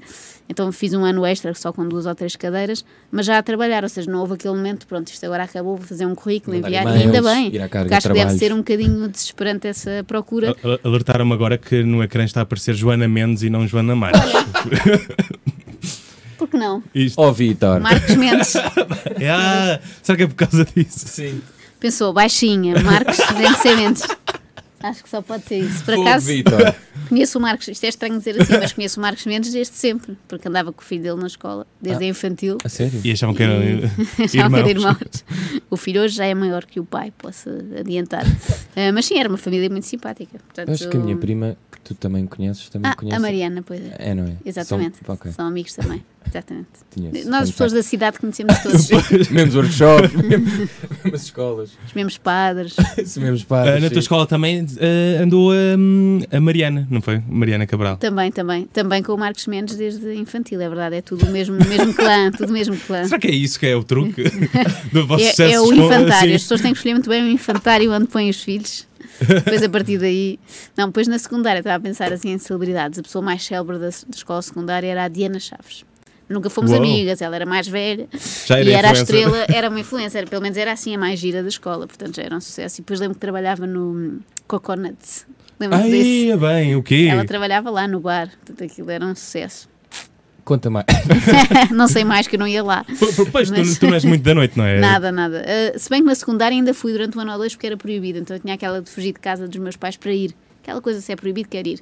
então fiz um ano extra só com duas ou três cadeiras, mas já a trabalhar, ou seja, não houve aquele momento, pronto, isto agora acabou, vou fazer um currículo, Mandar enviar, e ainda bem, porque acho de que deve ser um bocadinho desesperante essa procura. Alertaram-me agora que no ecrã está a aparecer Joana Mendes e não Joana Marques. Por que não? Isto. Ó Vitor! Marcos Mendes. Ah, será que é por causa disso? Sim. Pensou, baixinha, Marcos Mendes. Acho que só pode ser isso. Por acaso, Vitor! conheço o Marcos, isto é estranho dizer assim, mas conheço o Marcos Mendes desde sempre, porque andava com o filho dele na escola, desde a infantil. A sério? E achavam que eram E- eh, Achavam que era irmãos. irmãos. O filho hoje já é maior que o pai, posso adiantar. Ah, mas sim, era uma família muito simpática. Portanto, acho que a minha prima, tu também conheces, também Ah, conhece. a Mariana, pois é. É, não é? Exatamente. São, ok, São amigos também. Exatamente. Nós, as pessoas da cidade, conhecemos todos. Mesmos workshops, mesmas escolas, Os mesmos padres. os mesmos padres. na sim. tua escola também ah, andou hum, a Mariana, não foi? Mariana Cabral. Também, também. Também com o Marcos Mendes desde infantil, é verdade. É tudo o mesmo, mesmo clã, tudo o mesmo clã. Será que é isso que é o truque do vosso É, sucesso? é o infantário. assim? As pessoas têm que escolher muito bem o infantário onde põem os filhos. Depois a partir daí. Não, depois na secundária estava a pensar assim em celebridades. A pessoa mais célebre da, da escola secundária era a Diana Chaves. Nunca fomos Uau. amigas, ela era mais velha Já era e era a estrela, era uma influência, era, pelo menos era assim a mais gira da escola, portanto já era um sucesso. E depois lembro que trabalhava no Coconuts. Lembro-me desse. Ai, bem, o quê? Ela trabalhava lá no bar, portanto aquilo era um sucesso. Conta mais. não sei mais que eu não ia lá. Pois, tu, Mas- tu não és muito da noite, não é? Nada, nada. Uh, se bem que na secundária ainda fui durante um ano ou dois porque era proibido, então eu tinha aquela de fugir de casa dos meus pais para ir. Aquela coisa, se é proibido, quero ir.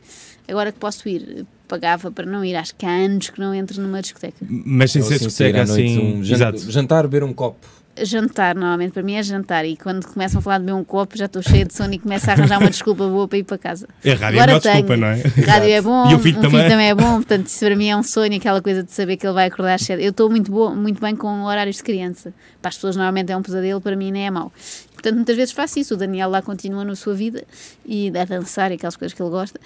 Agora que posso ir, pagava para não ir. Acho que há anos que não entro numa discoteca. Mas sem ser discoteca noite, assim. um jan- Exato. jantar, beber um copo. Jantar, normalmente, para mim é jantar. E quando começam a falar de beber um copo, já estou cheia de sono e começo a arranjar uma desculpa boa para ir para casa. É rádio, é a melhor tenho. desculpa, não é? Rádio é bom, E o filho um também. filho também é bom, portanto, isso para mim é um sonho, aquela coisa de saber que ele vai acordar cedo. Eu estou muito, boa, muito bem com horários de criança. Para as pessoas normalmente é um pesadelo, para mim nem é mau. Portanto, muitas vezes faço isso. O Daniel lá continua na sua vida e a dançar e aquelas coisas que ele gosta.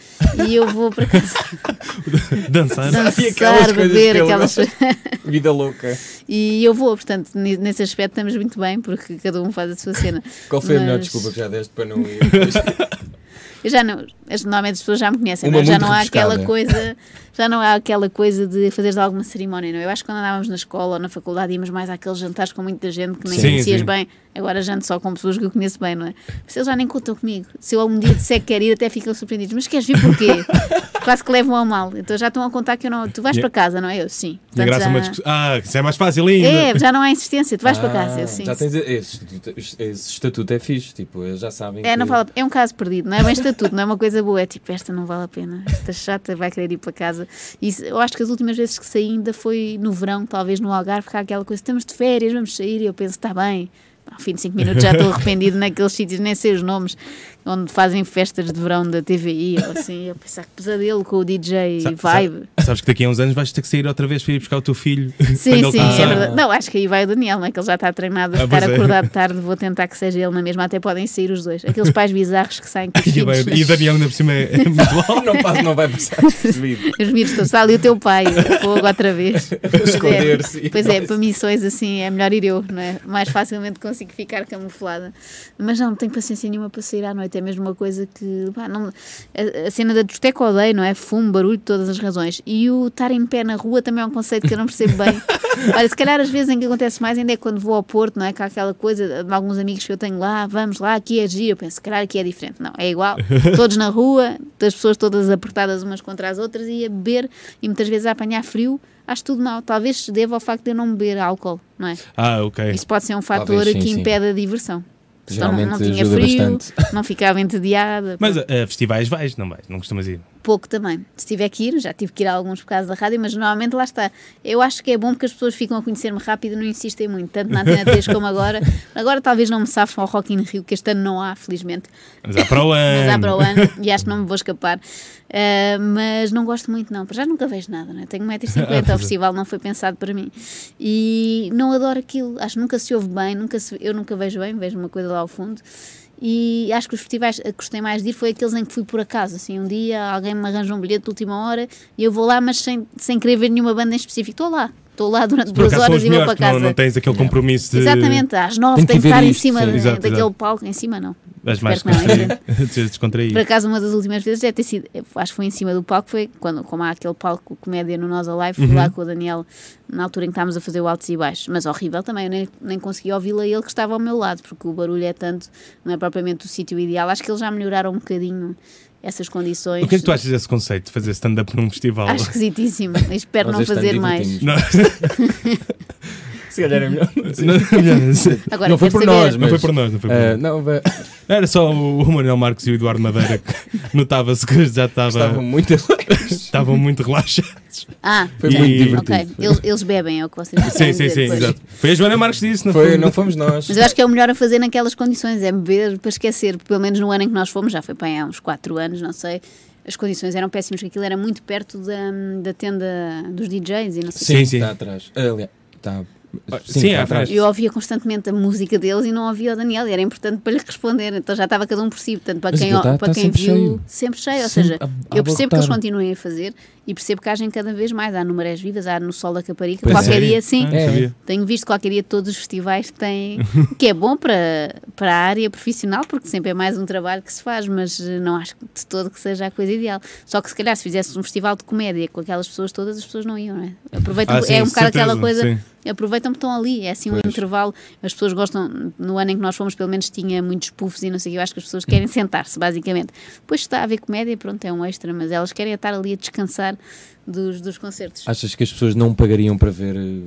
E eu vou para casa Dançar. Aquelas dançar, beber, aquelas Vida louca. E eu vou, portanto, ne- nesse aspecto estamos muito bem, porque cada um faz a sua cena. Qual foi a melhor Mas- desculpa que já deste para não ir? Eu já não, as, normalmente as pessoas já me conhecem, não é? já não há aquela coisa, já não há aquela coisa de fazeres alguma cerimónia, não. é? Eu acho que quando andávamos na escola ou na faculdade íamos mais àqueles jantares com muita gente que nem Sim, conhecias sim. bem, agora janto só com pessoas que eu conheço bem, não é? Mas eles já nem contam comigo. Se eu algum dia disser que quero ir, até ficam surpreendidos. Mas queres vir porquê? Quase que levam ao mal. Então já estão a contar que eu não. Tu vais E- para casa, não é? Eu sim. A Portanto, graça é já- uma discussão. Ah, isso é mais fácil ainda. É, já não há insistência, tu vais para casa, eu Ah, sim. Já tens esse estatuto, esse estatuto é fixe, tipo, eles já sabem. É, não que- vale, a- é um caso perdido, não é bem estatuto, não é uma coisa boa. É tipo, esta não vale a pena, esta chata vai querer ir para casa. E eu acho que as últimas vezes que saí ainda foi no verão, talvez no Algarve, porque há aquela coisa, estamos de férias, vamos sair. E eu penso, está bem. Ao fim de 5 minutos já estou arrependido naqueles sítios, nem sei os nomes, onde fazem festas de verão da TVI. Ou assim, eu pensar que pesadelo com o DJ Sa- Vibe. Sabes que daqui a uns anos vais ter que sair outra vez para ir buscar o teu filho. Sim, sim, é verdade. Não, acho que aí vai o Daniel, não é? Que ele já está treinado a Ah, ficar é. acordado tarde. Vou tentar que seja ele na mesma. Até podem sair os dois. Aqueles pais bizarros que saem com os E, bem, e o Daniel ainda por cima é, é muito alto. Não, passa, não vai passar percebido. Os miúdos todos. Está ali o teu pai. Fogo outra vez. Pois é. Esconder-se. Pois é, para missões assim é melhor ir eu, não é? Mais facilmente consigo ficar camuflada. Mas não, não tenho paciência nenhuma para sair à noite. É mesmo uma coisa que. pá, não- a, a cena da discoteca odeio, não é? Fumo, barulho, todas as razões. E o estar em pé na rua também é um conceito que eu não percebo bem. Olha, se calhar às vezes em que acontece mais ainda é quando vou ao Porto, não é? Com aquela coisa de alguns amigos que eu tenho lá, vamos lá, aqui é giro. Eu penso, se calhar aqui é diferente. Não, é igual. Todos na rua, as pessoas todas apertadas umas contra as outras e a beber e muitas vezes a apanhar frio. Acho tudo mal. Talvez se deva ao facto de eu não beber álcool, não é? Ah, ok. Isso pode ser um fator Talvez, sim, que sim. impede a diversão. Então não, Geralmente não tinha ajuda frio, bastante. não ficava entediada. Mas a, a festivais vais, não vais? Não costumas ir? Pouco também. Se tiver que ir, já tive que ir a alguns por causa da rádio, mas normalmente lá está. Eu acho que é bom porque as pessoas ficam a conhecer-me rápido e não insistem muito, tanto na Antena 3 como agora. Agora talvez não me safam ao Rock in Rio, que este ano não há, felizmente. Mas há para o ano. Mas há para o ano e acho que não me vou escapar. Uh, mas não gosto muito, não. Para já nunca vejo nada, né? tenho 1,50m, Ah, o festival não foi pensado para mim. E não adoro aquilo. Acho que nunca se ouve bem, nunca se- eu nunca vejo bem, vejo uma coisa lá ao fundo. E acho que os festivais a que gostei mais de ir foi aqueles em que fui por acaso. Assim, um dia alguém me arranja um bilhete de última hora e eu vou lá, mas sem, sem querer ver nenhuma banda em específico. Estou lá, estou lá durante Por duas horas e vou para casa. não, não tens aquele compromisso de. Exatamente, às nove Tem que tenho que ver estar em cima sim. de- Exato, daquele exato. palco. Em cima, não. Vais mais descontraído. Por acaso, uma das últimas vezes deve ter sido, acho que foi em cima do palco, foi quando, como há aquele palco comédia no Nós Alive, fui Uhum. lá com o Daniel na altura em que estávamos a fazer o altos e baixos, mas horrível também, eu nem, nem consegui ouvi-lo a ele que estava ao meu lado, porque o barulho é tanto, não é propriamente o sítio ideal. Acho que eles já melhoraram um bocadinho essas condições. O que é que tu achas desse conceito de fazer stand-up num festival? Acho esquisitíssimo. Espero Nós não ano fazer mais. Não, Se calhar é melhor. não, não, Agora, Não foi por saber- nós, não mas- foi por nós, não foi por Ah, nós. não, vai- Era só o Manuel Marcos e o Eduardo Madeira que notava-se que já estava, estavam muito estavam muito relaxados. Ah, Foi E- muito divertido. ok. Eles, eles bebem, é o que vocês Sim, sim, sim, exato. Foi a Joana Marques que disse, não Foi, foi? não fomos nós. Mas eu acho que é o melhor a fazer naquelas condições, é beber para esquecer. Pelo menos no ano em que nós fomos, já foi para aí há uns 4 anos, não sei. As condições eram péssimas, porque aquilo era muito perto da, da tenda dos DJs e não sei Sim, sim. Está atrás. Aliás, está Sim, Sim, cá há atrás. Eu ouvia constantemente a música deles e não ouvia o Daniel, e era importante para lhe responder, então já estava cada um por si. Portanto, para Mas quem, aquilo tá- para tá quem sempre viu, cheio. sempre cheio. Ou Sempre seja, a- a eu percebo que eles continuem a fazer e percebo que hagem cada vez mais. Há no Marés Vivas, há no Sol da Caparica, Pois qualquer é. dia, sim. É. Tenho visto qualquer dia todos os festivais que têm, o que é bom para, para a área profissional, porque sempre é mais um trabalho que se faz, mas eh, não acho de todo que seja a coisa ideal. Só que se calhar se fizesse um festival de comédia com aquelas pessoas todas, as pessoas não iam, não é? Aproveitam, Ah, sim, é um bocado aquela coisa, sim. aproveitam que estão ali, é assim um Pois. intervalo. As pessoas gostam, no ano em que nós fomos, pelo menos tinha muitos puffs e não sei o que, eu acho que as pessoas querem sentar-se, basicamente. Depois está a ver comédia, pronto, é um extra, mas elas querem estar ali a descansar dos, dos concertos. Achas que as pessoas não pagariam para ver eh,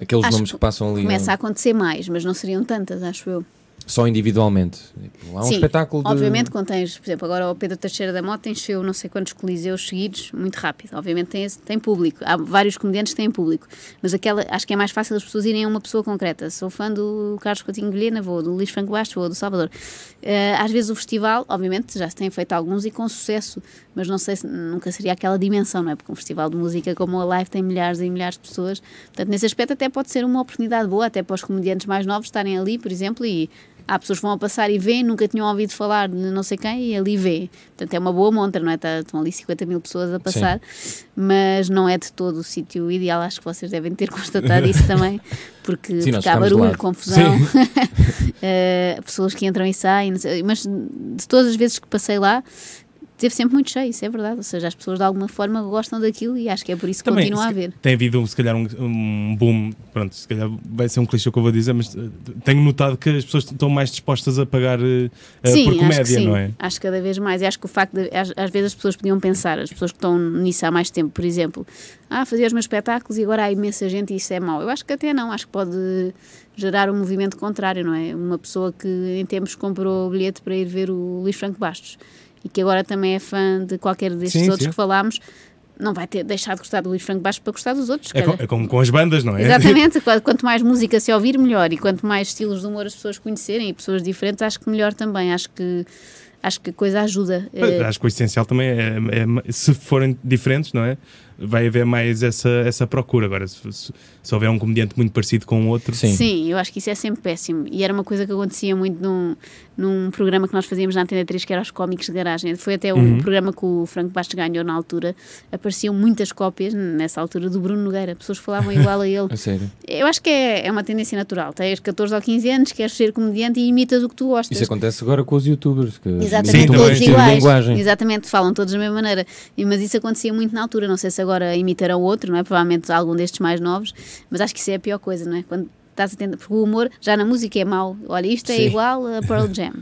aqueles Acho nomes que que passam ali Começa a não? acontecer mais, mas não seriam tantas, acho eu. Só individualmente? Há um Sim, espetáculo de... Obviamente, quando tens, por exemplo, agora o Pedro Teixeira da Mota encheu não sei quantos coliseus seguidos, muito rápido. Obviamente tem, esse- tem público. Há vários comediantes que têm público. Mas aquela, acho que é mais fácil as pessoas irem a uma pessoa concreta. Sou fã do Carlos Coutinho Vilhena, vou do Luís Franco Bastos, vou do Salvador. Eh, às vezes o festival, obviamente, já se tem feito alguns e com sucesso, mas não sei se nunca seria aquela dimensão, não é? Porque um festival de música como o Live tem milhares e milhares de pessoas. Portanto, nesse aspecto até pode ser uma oportunidade boa, até para os comediantes mais novos estarem ali, por exemplo, e há pessoas que vão a passar e veem, nunca tinham ouvido falar de não sei quem e ali vê. Portanto, é uma boa montra, não é? Tá- Estão ali 50 mil pessoas a passar, mas não é de todo o sítio ideal. Acho que vocês devem ter constatado isso também, porque, Sim, porque há barulho, confusão, eh, pessoas que entram e saem, mas de todas as vezes que passei lá. Teve sempre muito cheio, isso é verdade. Ou seja, as pessoas de alguma forma gostam daquilo e acho que é por isso que Também, continua a haver. Tem havido, se calhar, um, um boom. Pronto, se calhar vai ser um clichê que eu vou dizer, mas eh, tenho notado que as pessoas estão mais dispostas a pagar eh, Sim, por comédia, sim. não é? Acho que cada vez mais. E acho que o facto de. Às, às vezes as pessoas podiam pensar, as pessoas que estão nisso há mais tempo, por exemplo, ah, fazia os meus espetáculos e agora há imensa gente e isso é mau. Eu acho que até não, acho que pode gerar um movimento contrário, não é? Uma pessoa que em tempos comprou o bilhete para ir ver o Luís Franco Bastos e que agora também é fã de qualquer destes Sim, outros sim. que falámos. Não vai ter deixado de gostar do Luís Franco Bastos para gostar dos outros. É, calhar. co- é como com as bandas, não é? Exatamente, qu- quanto mais música se ouvir, melhor. E quanto mais estilos de humor as pessoas conhecerem e pessoas diferentes, acho que melhor também. Acho que, acho que a coisa ajuda. Eh, Acho que o essencial também é, é- se forem diferentes, não é? Vai haver mais essa, essa procura. Agora, se, se, se houver um comediante muito parecido com o outro, Sim. Sim, eu acho que isso é sempre péssimo. E era uma coisa que acontecia muito num, num programa que nós fazíamos na Antena 3, que era os cómicos de garagem. Foi até Uhum. programa que o Franco Bastos ganhou na altura. Apareciam muitas cópias, nessa altura, do Bruno Nogueira. Pessoas falavam igual a ele. A sério. Eu acho que é, é uma tendência natural. Tens 14 ou 15 anos, queres ser comediante e imitas o que tu gostas. Isso acontece agora com os youtubers. Que Exatamente, Sim, todos iguais. Exatamente, falam todos da mesma maneira. Mas isso acontecia muito na altura. Não sei se agora imitarão outro, não é? Provavelmente algum destes mais novos. Mas acho que isso é a pior coisa, não é? Quando estás a tentar. Porque o humor, já na música é mau. Olha, isto é Sim. igual a Pearl Jam.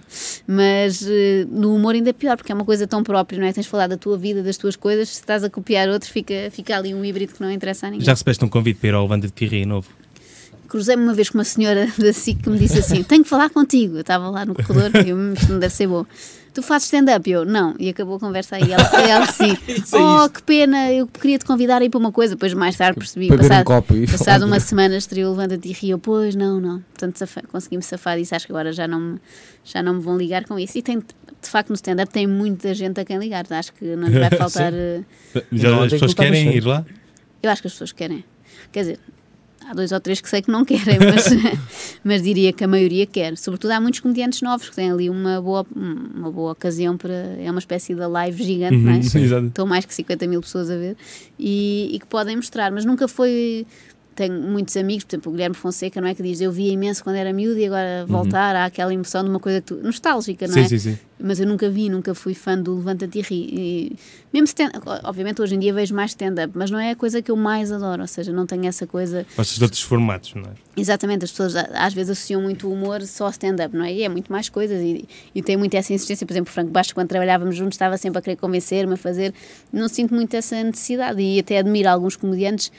Mas eh, no humor ainda é pior, porque é uma coisa tão própria, não é? Tens de falar da tua vida, das tuas coisas. Se estás a copiar outro, fica, fica ali um híbrido que não interessa a ninguém. já recebeste um convite para ir ao Levanta de Tirri novo. Cruzei-me uma vez com uma senhora da SIC que me disse assim: Tenho que falar contigo. Eu estava lá no corredor e "Hum, isto não deve ser bom. Tu fazes stand-up? Eu, não. E acabou a conversa aí. Ela, ela Isso é Oh, que pena, eu queria te convidar a ir para uma coisa. Depois, mais tarde, percebi. Para beber um Passado, copo e passado uma semana, estreou Levanta-te e Rio. Pois, não, não. Portanto, safa- consegui-me safar disso. Acho que agora já não, me, já não me vão ligar com isso. E tem, de facto, no stand-up tem muita gente a quem ligar. Acho que não lhe vai faltar. eh, Já, as pessoas querem ir lá? eu acho que as pessoas querem. Quer dizer, há dois ou três que sei que não querem, mas, mas diria que a maioria quer. Sobretudo há muitos comediantes novos que têm ali uma boa, uma boa ocasião para. É uma espécie de live gigante, não é? Uhum, sim. Estão mais que 50 mil pessoas a ver e, e que podem mostrar, mas nunca foi. Tenho muitos amigos, por exemplo, o Guilherme Fonseca, não é? Que diz: Eu via imenso quando era miúdo e agora voltar há aquela emoção de uma coisa que tu, nostálgica, não Sim, é? sim, sim. mas eu nunca vi, nunca fui fã do Levanta-te e Ri. E mesmo stand obviamente hoje em dia vejo mais stand-up, mas não é a coisa que eu mais adoro, ou seja, não tenho essa coisa. Gostas de outros formatos, não é? Exatamente, as pessoas às vezes associam muito o humor só ao stand-up, não é? E é muito mais coisas e, e tem muito essa insistência. Por exemplo, o Franco Bastos, quando trabalhávamos juntos, estava sempre a querer convencer-me a fazer. Não sinto muito essa necessidade e até admiro alguns comediantes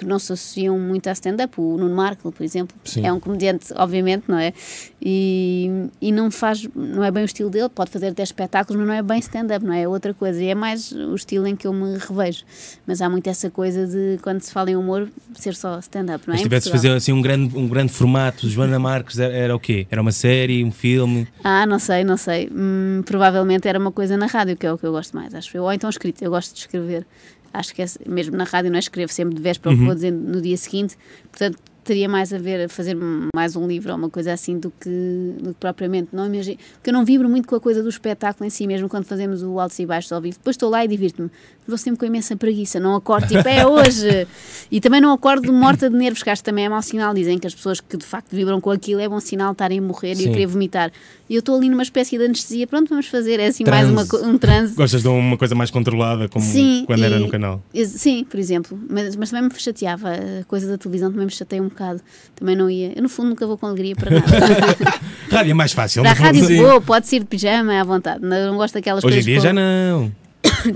que não se associam muito a stand-up. O Nuno Marco, por exemplo, Sim. é um comediante, obviamente, não é? E, e não faz, não é bem o estilo dele, pode fazer até espetáculos, mas não é bem stand-up, não é? É outra coisa. E é mais o estilo em que eu me revejo. Mas há muito essa coisa de, quando se fala em humor, ser só stand-up, não é? Mas se tivesse de fazer assim um grande, um grande formato, Joana Marques, era, era o quê? Era uma série, um filme? Ah, não sei, não sei. Hum, provavelmente era uma coisa na rádio, que é o que eu gosto mais, acho eu. Ou então escrito, eu gosto de escrever. Acho que é, mesmo na rádio não é escrevo sempre de véspera o que vou dizer no dia seguinte. Portanto, teria mais a ver a fazer mais um livro ou uma coisa assim do que, do que propriamente. Não imagino, porque eu não vibro muito com a coisa do espetáculo em si, mesmo quando fazemos o altos e baixos ao vivo. Depois estou lá e divirto-me. Vou sempre com imensa preguiça, não acordo tipo, é hoje! E também não acordo morta de nervos, que acho que também é mau sinal. Dizem que as pessoas que de facto vibram com aquilo é bom sinal estarem a morrer e Sim. a querer vomitar. E eu estou ali numa espécie de anestesia, pronto, vamos fazer. É assim mais uma, um transe. Gostas de uma coisa mais controlada, como Sim, quando era e- no canal? Sim, por exemplo, mas, mas também me chateava, a coisa da televisão também me chateia um bocado, também não ia, eu no fundo nunca vou com alegria para nada. Rádio é mais fácil. Para a rádio vou, pode ir de pijama à vontade, não, não gosto daquelas Hoje em coisas dia com- já não.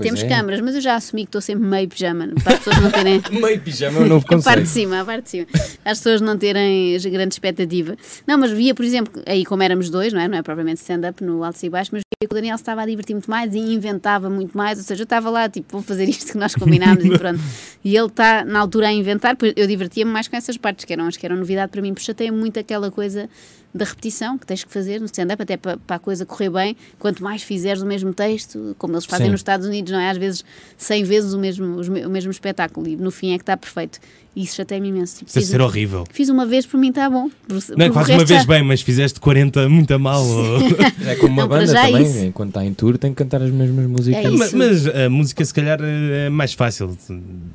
Temos é. câmaras, mas eu já assumi que estou sempre meio pijama, para as pessoas não terem. Meio pijama é um novo A parte de conceito. cima, a parte de cima. As pessoas não terem grande expectativa. Não, mas via, por exemplo, aí como éramos dois, não é? Não é propriamente stand-up no alto e baixo, mas via que o Daniel estava a divertir muito mais e inventava muito mais. Ou seja, eu estava lá, tipo, vou fazer isto que nós combinámos e pronto. E ele está na altura a inventar, pois eu divertia-me mais com essas partes, que eram as que eram novidade para mim, porque chateia muito aquela coisa da repetição que tens que fazer no stand-up, até para, para a coisa correr bem. Quanto mais fizeres o mesmo texto, como eles fazem Sim. nos Estados Unidos, não é? Às vezes 100 vezes o mesmo, o mesmo espetáculo e no fim é que está perfeito. Isso chateia-me imenso. Tipo, Deve ser horrível. fiz uma vez, por mim está bom. Por, Não é que o fazes uma vez já- bem, mas fizeste 40 muito mal. ou- É como uma Não, banda já também, isso. enquanto está em tour tem que cantar as mesmas músicas. É Ma- isso. mas a música, se calhar, é mais fácil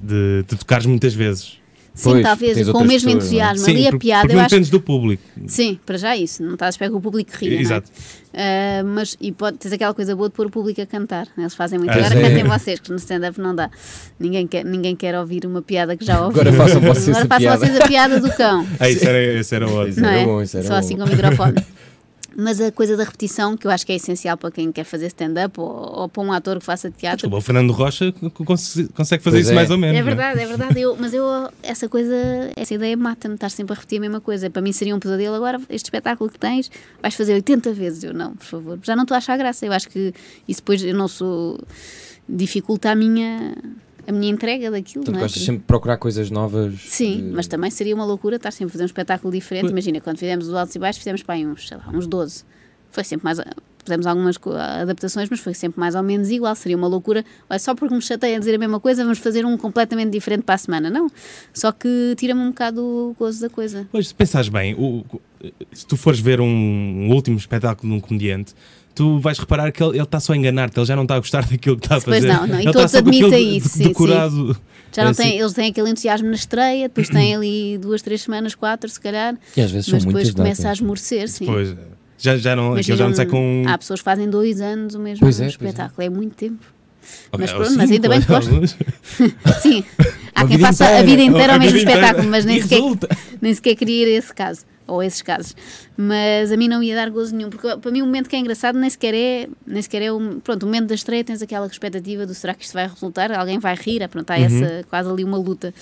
de, de tocares muitas vezes. Sim, Pois, talvez, com o mesmo pessoas, é? entusiasmo. Ali a piada, porque eu não acho. dependes do público. Sim, para já isso. Não estás à espera que o público ria. não é? Exato. Ah, mas e pode, tens aquela coisa boa de pôr o público a cantar. Eles fazem muito. Ah, Agora sim. cantem vocês, que no stand-up não dá. Ninguém quer, ninguém quer ouvir uma piada que já ouviu. Agora façam vocês Agora a façam piada. vocês a piada do cão. Ah, isso era, isso era ótimo. Isso era é? bom, isso era Só bom. assim com o microfone. Mas a coisa da repetição, que eu acho que é essencial para quem quer fazer stand-up ou, ou para um ator que faça teatro. Desculpa, o Fernando Rocha cons- consegue fazer Pois isso é. mais ou menos. É não verdade, é verdade. Eu, mas eu, essa coisa, essa ideia mata-me, estar sempre a repetir a mesma coisa. Para mim seria um pesadelo. Agora, este espetáculo que tens, vais fazer 80 vezes. Eu não, por favor. Já não estou a achar graça. Eu acho que isso depois eu não sou. dificulta a minha, a minha entrega daquilo. Portanto, não é? gostas sempre de procurar coisas novas. Sim, de- mas também seria uma loucura estar sempre a fazer um espetáculo diferente. Pois. Imagina, quando fizemos os altos e baixos, fizemos para aí uns, sei lá, uns 12. Foi sempre mais. Fizemos algumas adaptações, mas foi sempre mais ou menos igual. Seria uma loucura. Olha, só porque me chateia dizer a mesma coisa, vamos fazer um completamente diferente para a semana. Não. Só que tira-me um bocado o gozo da coisa. Pois, se pensares bem, o- o- se tu fores ver um, um último espetáculo de um comediante, tu vais reparar que ele está só a enganar-te, ele já não está a gostar daquilo que está a Pois fazer. não, não, e Ele todos com admitem isso, de- sim, decorado. Já não É tem, assim. eles têm aquele entusiasmo na estreia, depois têm ali duas, três semanas, quatro, se calhar, E às vezes mas são depois muitas começa a datas. esmorecer. Sim. Pois, já, já não, aquilo já não sai com. Há pessoas que fazem dois anos o mesmo Pois é, pois é. espetáculo. É. muito tempo. Ok, mas ou pronto, mas ainda bem que gostam. Sim, há quem faça a inteira. vida inteira A ao mesmo espetáculo, mas nem sequer, nem sequer queria ir a esse caso, ou a esses casos. Mas a mim não ia dar gozo nenhum, porque para mim o momento que é engraçado nem sequer é, nem sequer é o, pronto, o momento da estreia tens aquela expectativa do será que isto vai resultar, alguém vai rir, é, pronto, há Uhum. essa, quase ali uma luta.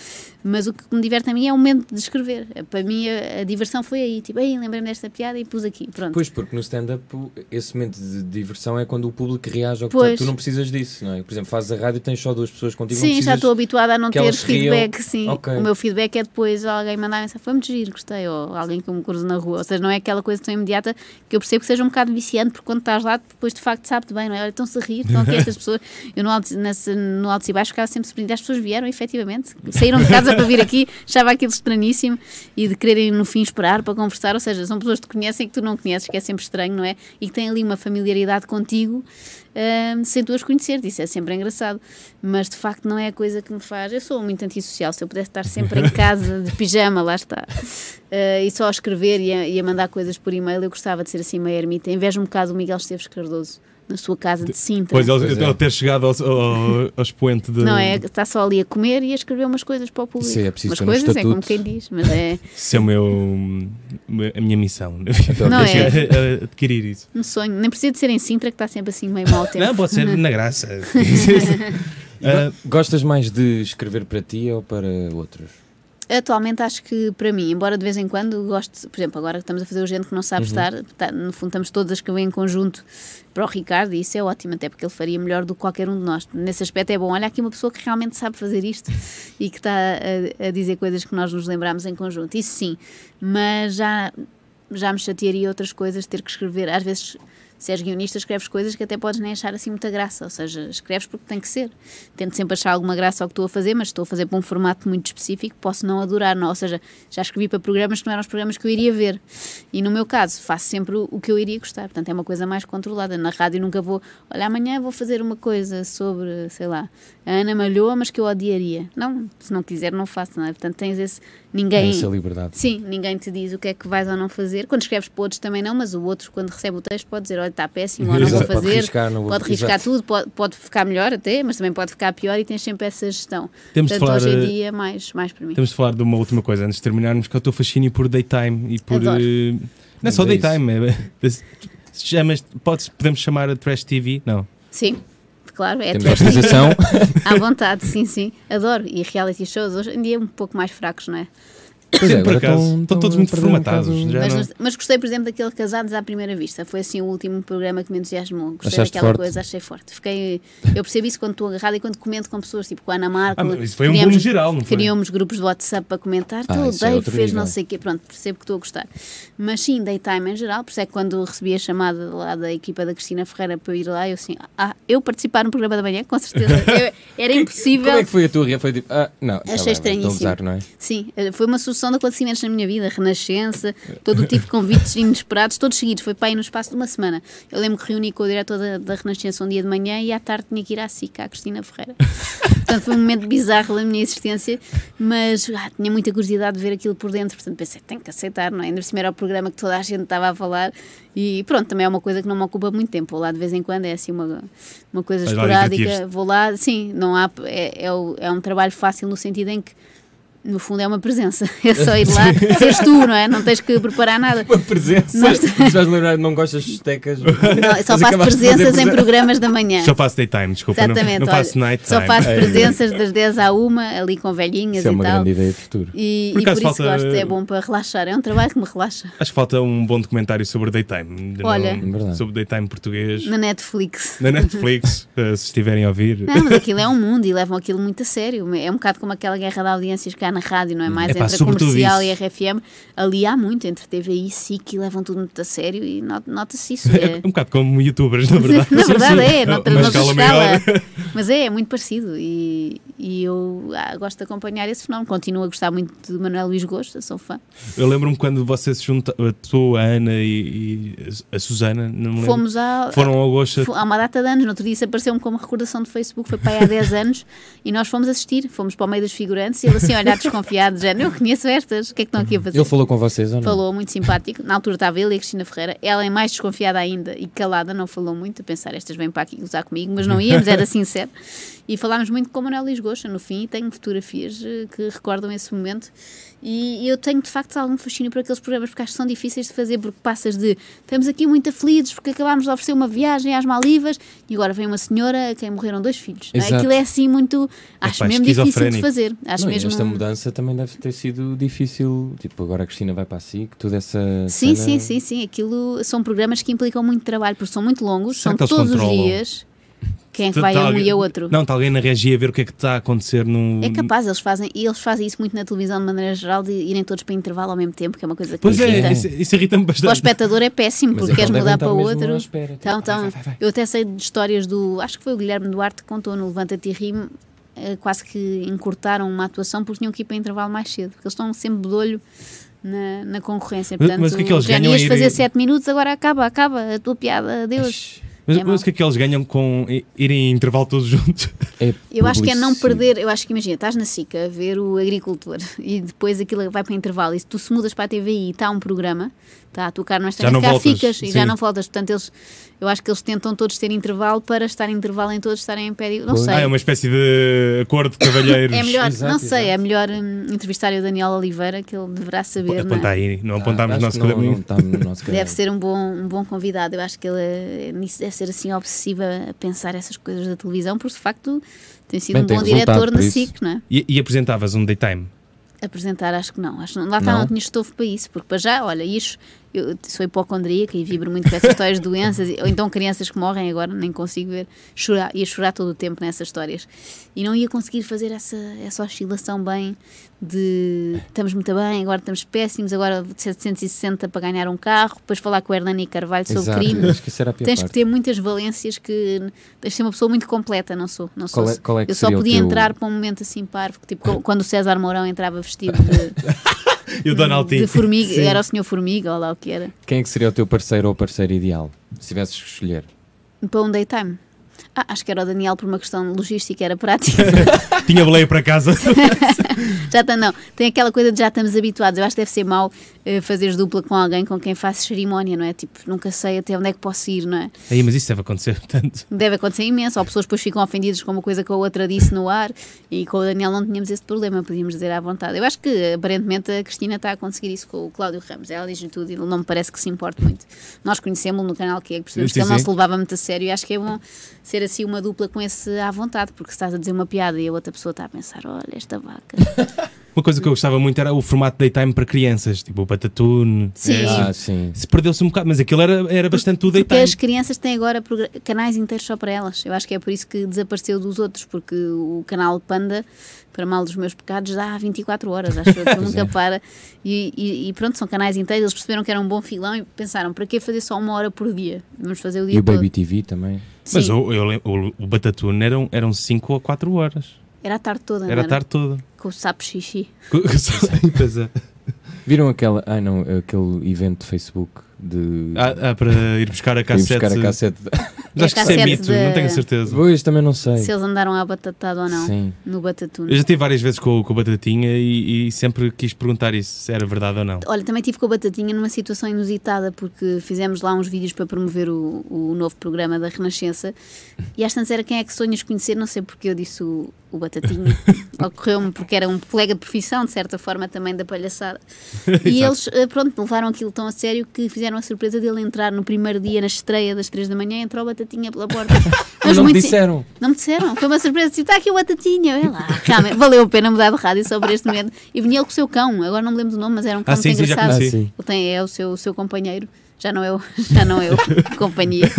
Mas o que me diverte a mim é o momento de escrever. Para mim a, a diversão foi aí, tipo, ei, lembrei-me desta piada e pus aqui, pronto. Pois, porque no stand-up esse momento de diversão é quando o público reage ao que Pois. Tu não precisas disso, não é? Por exemplo, fazes a rádio e tens só duas pessoas contigo. Sim, já estou habituada a não ter elas riam. feedback, sim. Ok. O meu feedback é depois alguém mandar mensagem, foi muito giro, gostei, ou alguém que me cruzo na rua. Ou seja, não é aquela coisa tão imediata que eu percebo que seja um bocado viciante, porque quando estás lá, depois de facto sabe-te bem, não é? Olha, estão-se a rir, estão aqui estas pessoas. Eu no alto, nesse, no alto e baixo ficava sempre surpreendida. As pessoas vieram, efetivamente, saíram de casa para vir aqui, achava aquilo estranhíssimo e de quererem no fim esperar para conversar. Ou seja, são pessoas que te conhecem e que tu não conheces, que é sempre estranho, não é? E que têm ali uma familiaridade contigo. Hum, sem tu as conhecer, isso é sempre engraçado, mas de facto não é a coisa que me faz. Eu sou muito antissocial, se eu pudesse estar sempre em casa de pijama, lá está, uh, e só a escrever e a, e a mandar coisas por e-mail, eu gostava de ser assim meio ermita. Invejo um bocado o Miguel Esteves Cardoso na sua casa de Sintra. Pois ele, Pois é. ele ter chegado ao, ao, ao expoente de. Não é? Está só ali a comer e a escrever umas coisas para o público. Isso é preciso umas ter um coisas é como quem diz, mas é Isso é o meu, a minha missão. Não é? Adquirir isso. um sonho. Nem precisa de ser em Sintra, que está sempre assim meio mau tempo. Não, pode ser na graça. Ah, Gostas mais de escrever para ti ou para outros? Atualmente acho que para mim, embora de vez em quando goste, por exemplo, agora que estamos a fazer o gente que não sabe Uhum. estar, tá, no fundo estamos todas a escrever em conjunto para o Ricardo e isso é ótimo, até porque ele faria melhor do que qualquer um de nós. Nesse aspecto é bom, olha aqui uma pessoa que realmente sabe fazer isto e que está a, a dizer coisas que nós nos lembramos em conjunto, isso sim, mas já, já me chatearia outras coisas, ter que escrever, às vezes se és guionista, escreves coisas que até podes nem achar assim muita graça, ou seja, escreves porque tem que ser. Tento sempre achar alguma graça ao que estou a fazer, mas estou a fazer para um formato muito específico, posso não adorar, não? ou seja, já escrevi para programas que não eram os programas que eu iria ver. E no meu caso, faço sempre o, o que eu iria gostar, portanto é uma coisa mais controlada. Na rádio nunca vou, olha, amanhã vou fazer uma coisa sobre, sei lá, a Ana Malhoa, mas que eu odiaria. Não, se não quiser, não faço, não é? Portanto, tens esse. Ninguém. Essa liberdade. Sim, ninguém te diz o que é que vais ou não fazer. Quando escreves para outros também não, mas o outro, quando recebe o texto, pode dizer: olha, está péssimo, ou não vou Exato, pode fazer. riscar, não vou- pode riscar tudo, pode, pode ficar melhor até, mas também pode ficar pior e tens sempre essa gestão. Temos de Portanto, falar, hoje em dia, mais, mais para mim. Temos de falar de uma última coisa antes de terminarmos, que é o teu fascínio por daytime e por. Adoro. eh, não é só é daytime, é, chamas, podes, podemos chamar a Trash TV? Não. Sim, claro, é autorização. à vontade, sim, sim. Adoro. E reality shows hoje em dia um pouco mais fracos, não é? Pois é, Por agora acaso, estão- estão todos muito um formatados. Já Mas, não- mas gostei, por exemplo, daquele Casados à Primeira Vista. Foi assim o último programa que me entusiasmou. Gostei Achaste daquela forte? coisa, achei forte. Fiquei, eu percebo isso quando estou agarrada e quando comento com pessoas, tipo com a Ana Marco. Ah, isso foi um boom geral, não foi? Criamos grupos de WhatsApp para comentar. Ah, tu, isso é fez nível. não sei o quê. Pronto, percebo que estou a gostar. Mas sim, daytime em geral. Por isso é que quando recebi a chamada lá da equipa da Cristina Ferreira para eu ir lá, eu assim, ah, eu participar no programa da manhã, com certeza. Eu- era impossível. Como é que foi a tua reação? Foi tipo, ah, não. tá Achei bem, estranhíssimo. Gozar, não é? Sim, eh, foi uma sucessão de acontecimentos na minha vida, renascença, todo o tipo de convites inesperados, todos seguidos, foi para aí no espaço de uma semana. Eu lembro que reuni com o diretor da, da Renascença um dia de manhã e à tarde tinha que ir à SICA, à Cristina Ferreira. Portanto, foi um momento bizarro da minha existência, mas ah, tinha muita curiosidade de ver aquilo por dentro, portanto pensei, tenho que aceitar, não é? Ainda por cima era o programa que toda a gente estava a falar e pronto, também é uma coisa que não me ocupa muito tempo, vou lá de vez em quando, é assim uma, uma coisa esporádica, vou lá, sim, não há, é, é, é um trabalho fácil no sentido em que no fundo é uma presença. É só ir lá, seres tu, não é? Não tens que preparar nada. Uma presença. Nós- Se vais lembrar, não gostas de estecas. Não, só Mas faço presenças em programas da manhã. Só faço daytime, desculpa. não- Exatamente, não, olha, faço nighttime. Só faço É. presenças das 10 à 1 ali com velhinhas Isso é e uma tal. grande ideia de futuro. E, Por e por isso falta- gosto, é bom para relaxar. É um trabalho que me relaxa. Acho que falta um bom documentário sobre daytime. Olha. não- Verdade. sobre daytime português. Na Netflix. Na Netflix, eh, se estiverem a ouvir. Não, mas aquilo é um mundo e levam aquilo muito a sério. É um bocado como aquela guerra de audiências que há na rádio, não é? Mais Epá, entre a comercial isso. e a RFM. Ali há muito, entre TVI e SIC, e levam tudo muito a sério e not- nota-se isso. É É, um bocado como youtubers, na verdade. Na verdade é, Uma noutra, noutra escala escala. Mas é, é muito parecido e, e eu ah, gosto de acompanhar esse fenómeno. Continuo a gostar muito de Manuel Luís Gosto, sou fã. Eu lembro-me quando você se junta, tu, a Ana e, e a Susana, não me. Fomos a, Foram ao Gosta. Fo- Há uma data de anos, no outro dia isso apareceu-me como recordação do Facebook, foi para aí há 10 anos, e nós fomos assistir, fomos para o meio dos figurantes, e ele assim, a olhar desconfiado, já, eu conheço estas, o que é que estão aqui a fazer? Ele falou com vocês ou não? Falou muito simpático, na altura estava ele e a Cristina Ferreira, ela é mais desconfiada ainda e calada, não falou muito, a pensar, estas vêm para aqui gozar comigo, mas não íamos, era sincero, e falámos muito com o Manuel Lisgocha, no fim, e tenho fotografias eh, que recordam esse momento, e eu tenho de facto algum fascínio por aqueles programas, porque acho que são difíceis de fazer, porque passas de estamos aqui muito aflitos porque acabámos de oferecer uma viagem às Maldivas e agora vem uma senhora a quem morreram dois filhos. é? Exato. Aquilo é assim muito. Acho Epá, mesmo difícil de fazer. Acho Não, mesmo. Esta mudança também deve ter sido difícil. Tipo, agora a Cristina vai para a SIC, toda essa. Sim, cena- sim, sim, sim. Aquilo são programas que implicam muito trabalho, porque são muito longos, Será são que todos os dias. Quem é que vai tá a um alguém- e a outro? Não, está alguém na regia a ver o que é que está a acontecer no. É capaz, eles fazem, e eles fazem isso muito na televisão de maneira geral, de irem todos para intervalo ao mesmo tempo, que é uma coisa que Pois me irrita. é, isso, isso irrita-me Para o bastante. espectador é péssimo, Mas porque então queres mudar para outro. espera, tipo, Então, então, vai, vai, vai. eu até sei de histórias do. Acho que foi o Guilherme Duarte que contou no Levanta-te e Rime, eh, quase que encurtaram uma atuação porque tinham que ir para intervalo mais cedo, porque eles estão sempre de olho na, na concorrência. Mas- Portanto, mas o que é que eles já ganham ias ir- fazer 7 minutos, agora acaba, acaba a tua piada, adeus. Mas, É mas o que é que eles ganham com irem em intervalo todos juntos? É Eu acho que é não perder. Eu acho que imagina, estás na SICA a ver o agricultor e depois aquilo vai para intervalo. E se tu se mudas para a TVI e está um programa, está a tocar nesta Já não cá voltas, ficas e já não voltas. Portanto, eles, eu acho que eles tentam todos ter intervalo para estar em intervalo em todos estarem em pé. de- Não Pois. sei. Ah, é uma espécie de acordo de cavalheiros. É melhor, Exato, não sei, exato. é melhor hum, entrevistar o Daniel Oliveira, que ele deverá saber. não é? Aponta aí, não Ah, apontámos acho o nosso não- no nosso Deve ser um bom, um bom convidado. Eu acho que ele é- deve ser assim obsessivo a pensar essas coisas da televisão, porque de facto tem sido Bem, um tem bom diretor na isso. SIC, não é? E, e apresentavas um daytime? Apresentar, acho que não. Acho. Lá está, Não? não tinha estofo para isso, porque para já, olha, isto eu sou hipocondríaca e vibro muito com essas histórias de doenças, ou então crianças que morrem agora, nem consigo ver, chorar, ia chorar todo o tempo nessas histórias. E não ia conseguir fazer essa, essa oscilação bem de estamos muito bem, agora estamos péssimos, agora 760 para ganhar um carro, depois falar com o Hernani Carvalho sobre Exato, crime. acho que Tens que parte. ter muitas valências que tens de ser uma pessoa muito completa, não sou. Não sou Qual é- qual é que eu só podia teu- entrar para um momento assim parvo, tipo quando o César Mourão entrava vestido de, E o Donald de Trump. formiga, Sim. era o senhor formiga ou lá o que era, Quem é que seria o teu parceiro ou parceira ideal? Se tivesses que escolher. para um daytime. Ah, acho que era o Daniel por uma questão logística, era prática. Tinha boleia para casa. já está, não. Tem aquela coisa de já estamos habituados. Eu acho que deve ser mau eh, fazeres dupla com alguém com quem faço cerimónia, não é? Tipo, nunca sei até onde é que posso ir, não é? Aí, mas isso deve acontecer tanto. Deve acontecer imenso, ou pessoas depois ficam ofendidas com uma coisa que a outra disse no ar e com o Daniel não tínhamos esse problema, podíamos dizer à vontade. Eu acho que aparentemente a Cristina está a conseguir isso com o Cláudio Ramos. Ela diz tudo e ele não me parece que se importe muito. Nós conhecemos-lo no canal que é, percebemos Sim, que ele não se levava muito a sério e acho que é bom ser assim uma dupla com esse à vontade, porque se estás a dizer uma piada e a outra pessoa está a pensar: olha, esta vaca. Uma coisa que eu gostava muito era o formato daytime para crianças, tipo o Batatune. Sim. É, Ah, sim. se perdeu-se um bocado, mas aquilo era, era bastante tudo Porque daytime. as crianças têm agora canais inteiros só para elas. Eu acho que é por isso que desapareceu dos outros, porque o canal Panda, para mal dos meus pecados, dá 24 horas, acho que nunca para. E, e- e pronto, são canais inteiros, eles perceberam que era um bom filão e pensaram, para que fazer só uma hora por dia? Vamos fazer o dia E o todo. Baby TV também. Mas Sim, o, eu o, o Batatune eram, eram 5 ou 4 horas. era a tarde toda, não Era a tarde toda. Com o sapo xixi. Pois é. Viram aquela. Ai não, aquele evento de Facebook de. Ah, ah, para ir buscar a ir cassete. buscar a cassete. Mas acho que isso é mito, de- não tenho certeza. Pois, também não sei. Se eles andaram à batatada ou não, Sim. no Batatune. Eu já tive várias vezes com, o- com o Batatinha e, e sempre quis perguntar isso, se era verdade ou não. Olha, também tive com a Batatinha numa situação inusitada, porque fizemos lá uns vídeos para promover o, o novo programa da Renascença e às tantas era quem é que sonhas conhecer, não sei porque eu disse o, o Batatinha. Ocorreu-me porque era um colega de profissão, de certa forma, também da palhaçada. E eles, eh, pronto, levaram aquilo tão a sério que fizeram a surpresa dele entrar no primeiro dia, na estreia das três da manhã, entrou o Batatinha pela porta. Mas não me disseram. não me disseram, foi uma surpresa, tipo, está aqui o Batatinha, olha lá, realmente, valeu a pena mudar de rádio só por este momento. E vinha ele com o seu cão, agora não me lembro do nome, mas era um cão Ah, sim, muito sim, já engraçado. Ah, sim. Ele tem, é o seu, o seu companheiro, já não é o, já não é o companhia.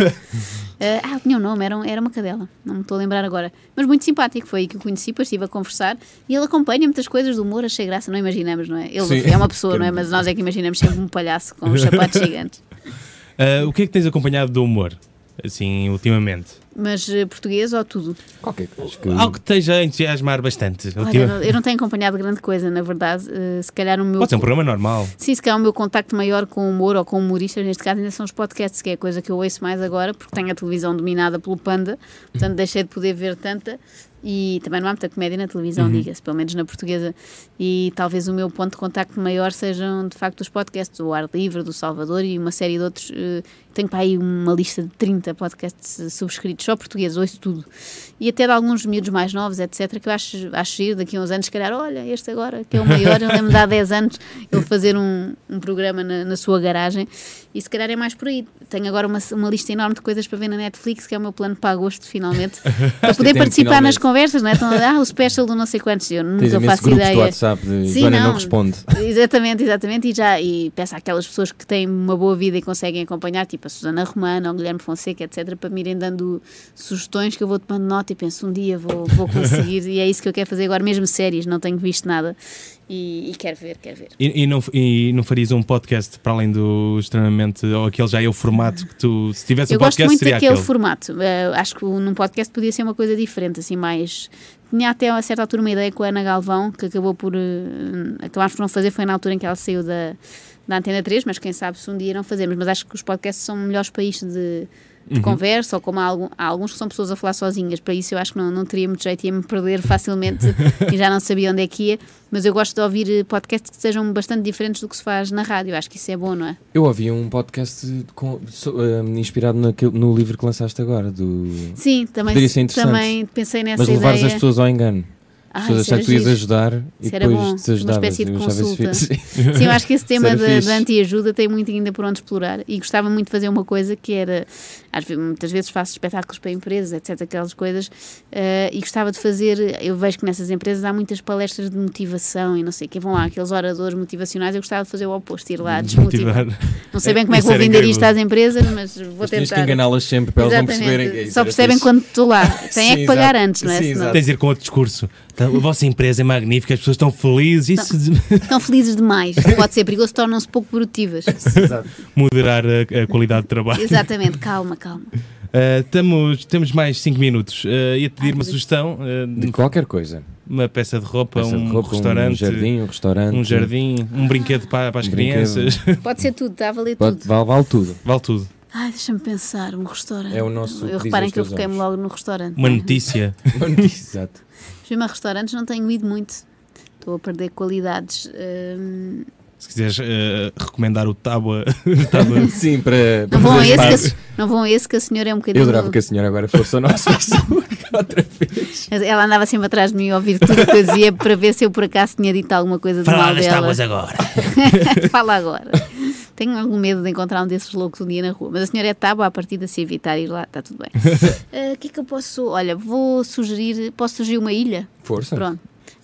Eh, ah, tinha um nome, era, um- era uma cadela, não me estou a lembrar agora. Mas muito simpático, foi aí que o conheci, depois estive a conversar e ele acompanha muitas coisas do humor, achei graça, não imaginamos, não é? Ele Sim. é uma pessoa, não é? Mas nós é que imaginamos sempre um palhaço com os sapatos gigantes. Ah, o que é que tens acompanhado do humor, assim, ultimamente? Mas eh, português ou tudo? Qualquer coisa. Que... Algo que esteja a entusiasmar bastante. Olha, eu não- eu não tenho acompanhado grande coisa, na verdade. Eh, se calhar o meu. Pode ser um programa normal. Sim, se calhar o meu contacto maior com o humor ou com humoristas, neste caso ainda são os podcasts, que é a coisa que eu ouço mais agora, porque tenho a televisão dominada pelo Panda, portanto deixei de poder ver tanta. E também não há muita comédia na televisão, Uhum. diga-se, pelo menos na portuguesa. E talvez o meu ponto de contacto maior sejam de facto os podcasts, o Ar Livre, do Salvador e uma série de outros. eh, Tenho para aí uma lista de 30 podcasts subscritos, só português, ouço tudo. E até de alguns miúdos mais novos, etc., que eu acho, acho giro daqui a uns anos, se calhar, olha, este agora, que é o maior, eu lembro de há 10 anos ele fazer um, um programa na, na sua garagem e se calhar é mais por aí. Tenho agora uma, uma lista enorme de coisas para ver na Netflix, que é o meu plano para agosto, finalmente, para poder participar nas finalmente. conversas, não é? Então, ah, o special do não sei quantos, eu Tens nunca imenso faço grupos do ideia. WhatsApp de Sim, Joana não não. responde. Exatamente, exatamente, e já e peço àquelas pessoas que têm uma boa vida e conseguem acompanhar, tipo a Susana Romana ou o Guilherme Fonseca, etc., para me irem dando sugestões que eu vou tomando nota e penso um dia vou, vou conseguir, e é isso que eu quero fazer agora, mesmo séries, não tenho visto nada e, e quero ver, quero ver. E, e não, e não farias um podcast para além do extremamente. Ou aquele já é o formato que tu. Se tivesse Eu um gosto podcast, muito seria daquele aquele. formato. Eh, acho que num podcast podia ser uma coisa diferente, assim, mais. Tinha até a certa altura uma ideia com a Ana Galvão, que acabou por. eh, acabámos por não fazer, foi na altura em que ela saiu da, da Antena 3, mas quem sabe se um dia não fazemos. Mas acho que os podcasts são melhores para isto de, de Uhum. conversa, ou como há, algum- há alguns que são pessoas a falar sozinhas, para isso eu acho que não, não teria muito jeito, ia-me perder facilmente e já não sabia onde é que ia. Mas eu gosto de ouvir eh, podcasts que sejam bastante diferentes do que se faz na rádio, acho que isso é bom, não é? Eu ouvi um podcast com- so- eh, inspirado naquele- no livro que lançaste agora, do... Sim, também, também pensei nessa mas levares ideia. as pessoas ao engano. As Ah, pessoas acharam que tu ias ajudar e depois bom, te ajudavas. uma espécie de consulta. Sim, eu acho que esse tema da, da anti-ajuda tem muito ainda por onde explorar e gostava muito de fazer uma coisa que era vezes, muitas vezes faço espetáculos para empresas, etc, aquelas coisas, eh, e gostava de fazer, eu vejo que nessas empresas há muitas palestras de motivação e não sei o que, vão lá aqueles oradores motivacionais, eu gostava de fazer o oposto, ir lá desmotivar. Não sei bem como é que Isso vou vender incrível. isto às empresas, mas vou Mas tens que tentar. enganá-las sempre para elas não Exatamente. perceberem. que é isso Só percebem quando estou lá. Tem é que pagar exato. antes, não é? Sim, Senão-. Tens de ir com outro discurso. Então, a vossa empresa é magnífica, as pessoas estão felizes. Isso de Estão felizes demais. Pode ser perigoso, tornam-se pouco produtivas. moderar a, a qualidade de trabalho. Exatamente, calma, calma. Uh, temos, temos mais 5 minutos. Uh, ia pedir Ai, uma sugestão: uh, De qualquer coisa. uma peça de roupa, Peça de um roupa, restaurante, um jardim, um restaurante. um jardim, um brinquedo para, para as Um crianças. Pode ser tudo, está a valer Pode, tudo. vale, vale tudo. vale tudo. Ai, deixa-me pensar, um restaurante. É o nosso Eu reparem que eu olhos. logo no restaurante. Uma não é? notícia. Exato. Mesmo a restaurantes não tenho ido muito. Estou a perder qualidades. hum, Se quiseres uh, recomendar o Tábua. tábua Sim, para. para não, vão esse que a, não vão a esse que a senhora é um bocadinho. Eu adorava que a senhora agora fosse a nossa outra vez. Ela andava sempre atrás de mim a ouvir tudo o que eu dizia para ver se eu por acaso tinha dito alguma coisa de Fala mal das dela. tábuas agora. Fala agora. Tenho algum medo de encontrar um desses loucos um dia na rua. Mas a senhora é tábua, a partir de se evitar ir lá, está tudo bem. Ah, O que é que eu posso. Olha, vou sugerir. Posso sugerir uma ilha? Força. Pronto.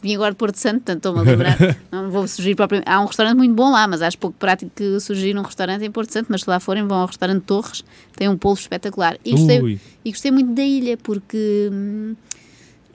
Vim agora de Porto Santo, portanto estou-me a lembrar. Não vou sugerir propriamente. Há um restaurante muito bom lá, mas acho pouco prático que sugerir um restaurante em Porto Santo. Mas se lá forem, vão ao restaurante Torres, tem um polvo espetacular. E gostei, Ui. e gostei muito da ilha, porque hum,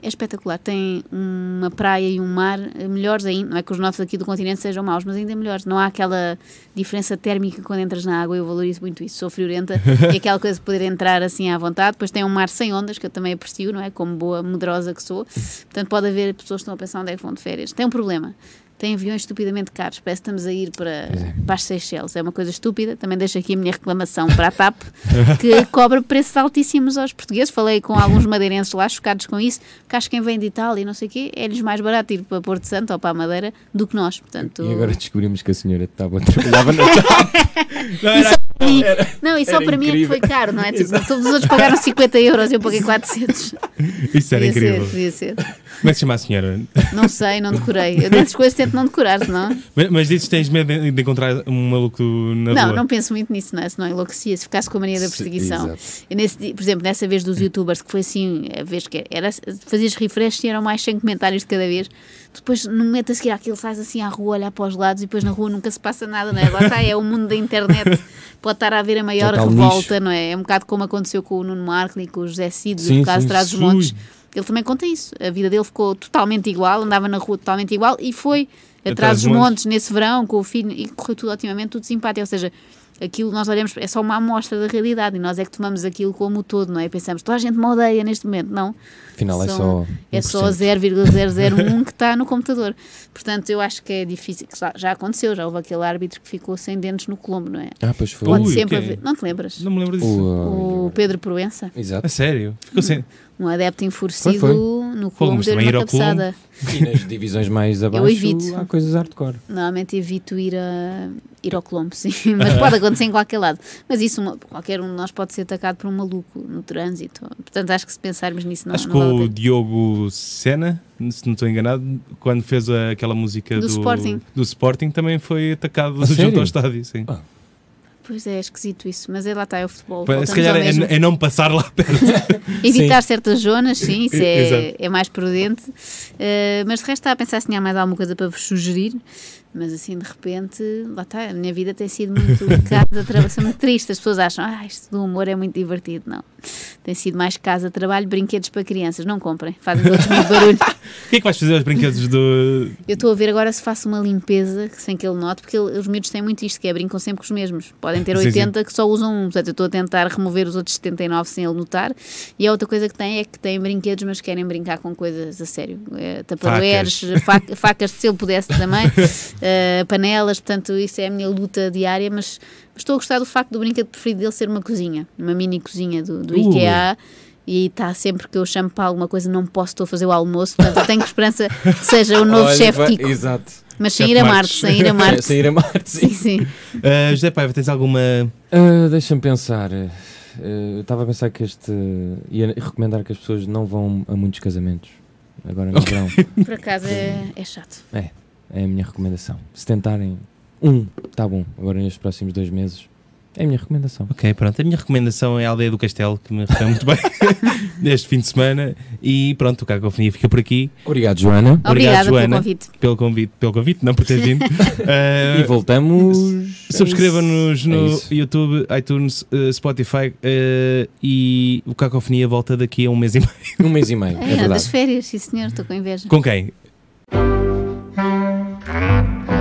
é espetacular. Tem uma praia e um mar melhores ainda. Não é que os nossos aqui do continente sejam maus, mas ainda melhores. Não há aquela diferença térmica quando entras na água. Eu valorizo muito isso. Sou friorenta e aquela coisa de poder entrar assim à vontade. Depois tem um mar sem ondas, que eu também aprecio, não é? Como boa medrosa que sou. Portanto, pode haver pessoas que estão a pensar onde é que vão de férias. Tem um problema. Tem aviões estupidamente caros. Parece que estamos a ir para, para as Seychelles. É uma coisa estúpida. Também deixo aqui a minha reclamação para a TAP, que cobra preços altíssimos aos portugueses. Falei com alguns madeirenses lá, chocados com isso, que acho que quem vem de Itália e não sei o quê, é-lhes mais barato ir para Porto Santo ou para a Madeira do que nós. Portanto, E agora descobrimos que a senhora estava trabalhava na e só para mim, não, e só era para mim é que incrível. foi caro, não é? Tipo, todos os outros pagaram 50 euros, eu paguei 400. Isso era podia incrível. ser, podia ser. Como é que se chama a senhora? Não sei, não decorei. Eu dessas coisas tento não decorar, senão. Mas, mas dizes que tens medo de de encontrar um maluco na Não, rua. não penso muito nisso, não é? Senão enlouquecia. Se ficasse com a mania da perseguição. E nesse por exemplo, nessa vez dos youtubers, que foi assim, a vez que era, fazias refresh e eram mais 100 comentários de cada vez. Depois, no momento a seguir àquilo, sais assim à rua, olhar para os lados e depois na rua nunca se passa nada, não é? Lá está, é o mundo da internet. Pode estar a haver a maior o revolta, não é? É um bocado como aconteceu com o Nuno Markle e com o José Cid, do caso dos sim. montes. Ele também conta isso. A vida dele ficou totalmente igual, andava na rua totalmente igual e foi atrás dos montes nesse verão com o filho e correu tudo otimamente, tudo simpático. Ou seja, aquilo nós olhamos, é só uma amostra da realidade e nós é que tomamos aquilo como o todo, não é? Pensamos, toda a gente me odeia neste momento. Não. Afinal, é só. É só 1%. 0,001 que está no computador. Portanto, eu acho que é difícil. que Já, aconteceu, já houve aquele árbitro que ficou sem dentes no Colombo, não é? Ah, pois foi. Pode Ui, sempre haver. Não te lembras? Não me lembro disso. O, O Pedro Proença, Exato. A sério? Ficou sem. um adepto enfurecido Foi, foi. No deu-lhe também uma ir ao Colombo. cabeçada. E nas divisões mais abaixo evito. há coisas hardcore. Normalmente evito ir, a, ir ao Colombo, sim. Mas pode acontecer em qualquer lado. Mas isso, uma- qualquer um de nós pode ser atacado por um maluco no trânsito. Portanto, acho que se pensarmos nisso, não, Acho que vale o. Diogo Sena, se não estou enganado, quando fez aquela música Do do, Sporting. do Sporting, também foi atacado A junto sério? ao estádio. Sim. Ah, Pois é, é esquisito isso. Mas é lá está, é o futebol. Se calhar é, é não passar lá perto. Evitar certas zonas, sim, isso é, é mais prudente. Uh, mas de resto, está a pensar se tinha mais alguma coisa para vos sugerir. Mas assim, de repente, lá está, a minha vida tem sido muito casa, trabalho, muito triste. As pessoas acham, ah, isto do humor é muito divertido. Não. Tem sido mais casa, trabalho, brinquedos para crianças. Não comprem, fazem todos muito barulho. O que é que vais fazer aos brinquedos do. Eu estou a ver agora se faço uma limpeza sem que ele note, porque ele- os miúdos têm muito isto, que é brincam sempre com os mesmos. Podem ter Sim, 80 que só usam um, portanto eu estou a tentar remover os outros 79 sem ele notar. E a outra coisa que tem é que têm brinquedos, mas querem brincar com coisas a sério. É, tapadoeiros, fac- facas, se ele pudesse também, eh, panelas, portanto isso é a minha luta diária, mas, mas estou a gostar do facto do brinquedo preferido dele ser uma cozinha, uma mini cozinha do, do Ui. IKEA. E está sempre que eu chamo para alguma coisa, não posso, estou a fazer o almoço, portanto eu tenho esperança que seja o novo Olha, chefe Kiko. Exato. Mas sem ir a. Marte, sem ir a Marte. Sem ir a Marte, Sim, sim. sim. Uh, José Paiva, tens alguma. Ah, Deixa-me pensar. Eu estava a pensar que este. ia recomendar que as pessoas não vão a muitos casamentos. Agora no verão. Por acaso é, é chato. É a minha recomendação. Se tentarem um, tá bom. Agora nestes próximos dois meses, É a minha recomendação. Ok, pronto. A minha recomendação é a Aldeia do Castelo, que me recebeu muito bem neste fim de semana. E pronto, o Cacofonia fica por aqui. Obrigado, Joana. Obrigada Joana. pelo convite. Pelo convite, pelo convite não por ter vindo. E Uh, voltamos. Subscreva-nos É no isso. YouTube, iTunes, uh, Spotify uh, e o Cacofonia volta daqui a um mês e meio. Um mês e meio, é, É, das verdade. férias, sim senhor, estou com inveja. Com quem? Thank you.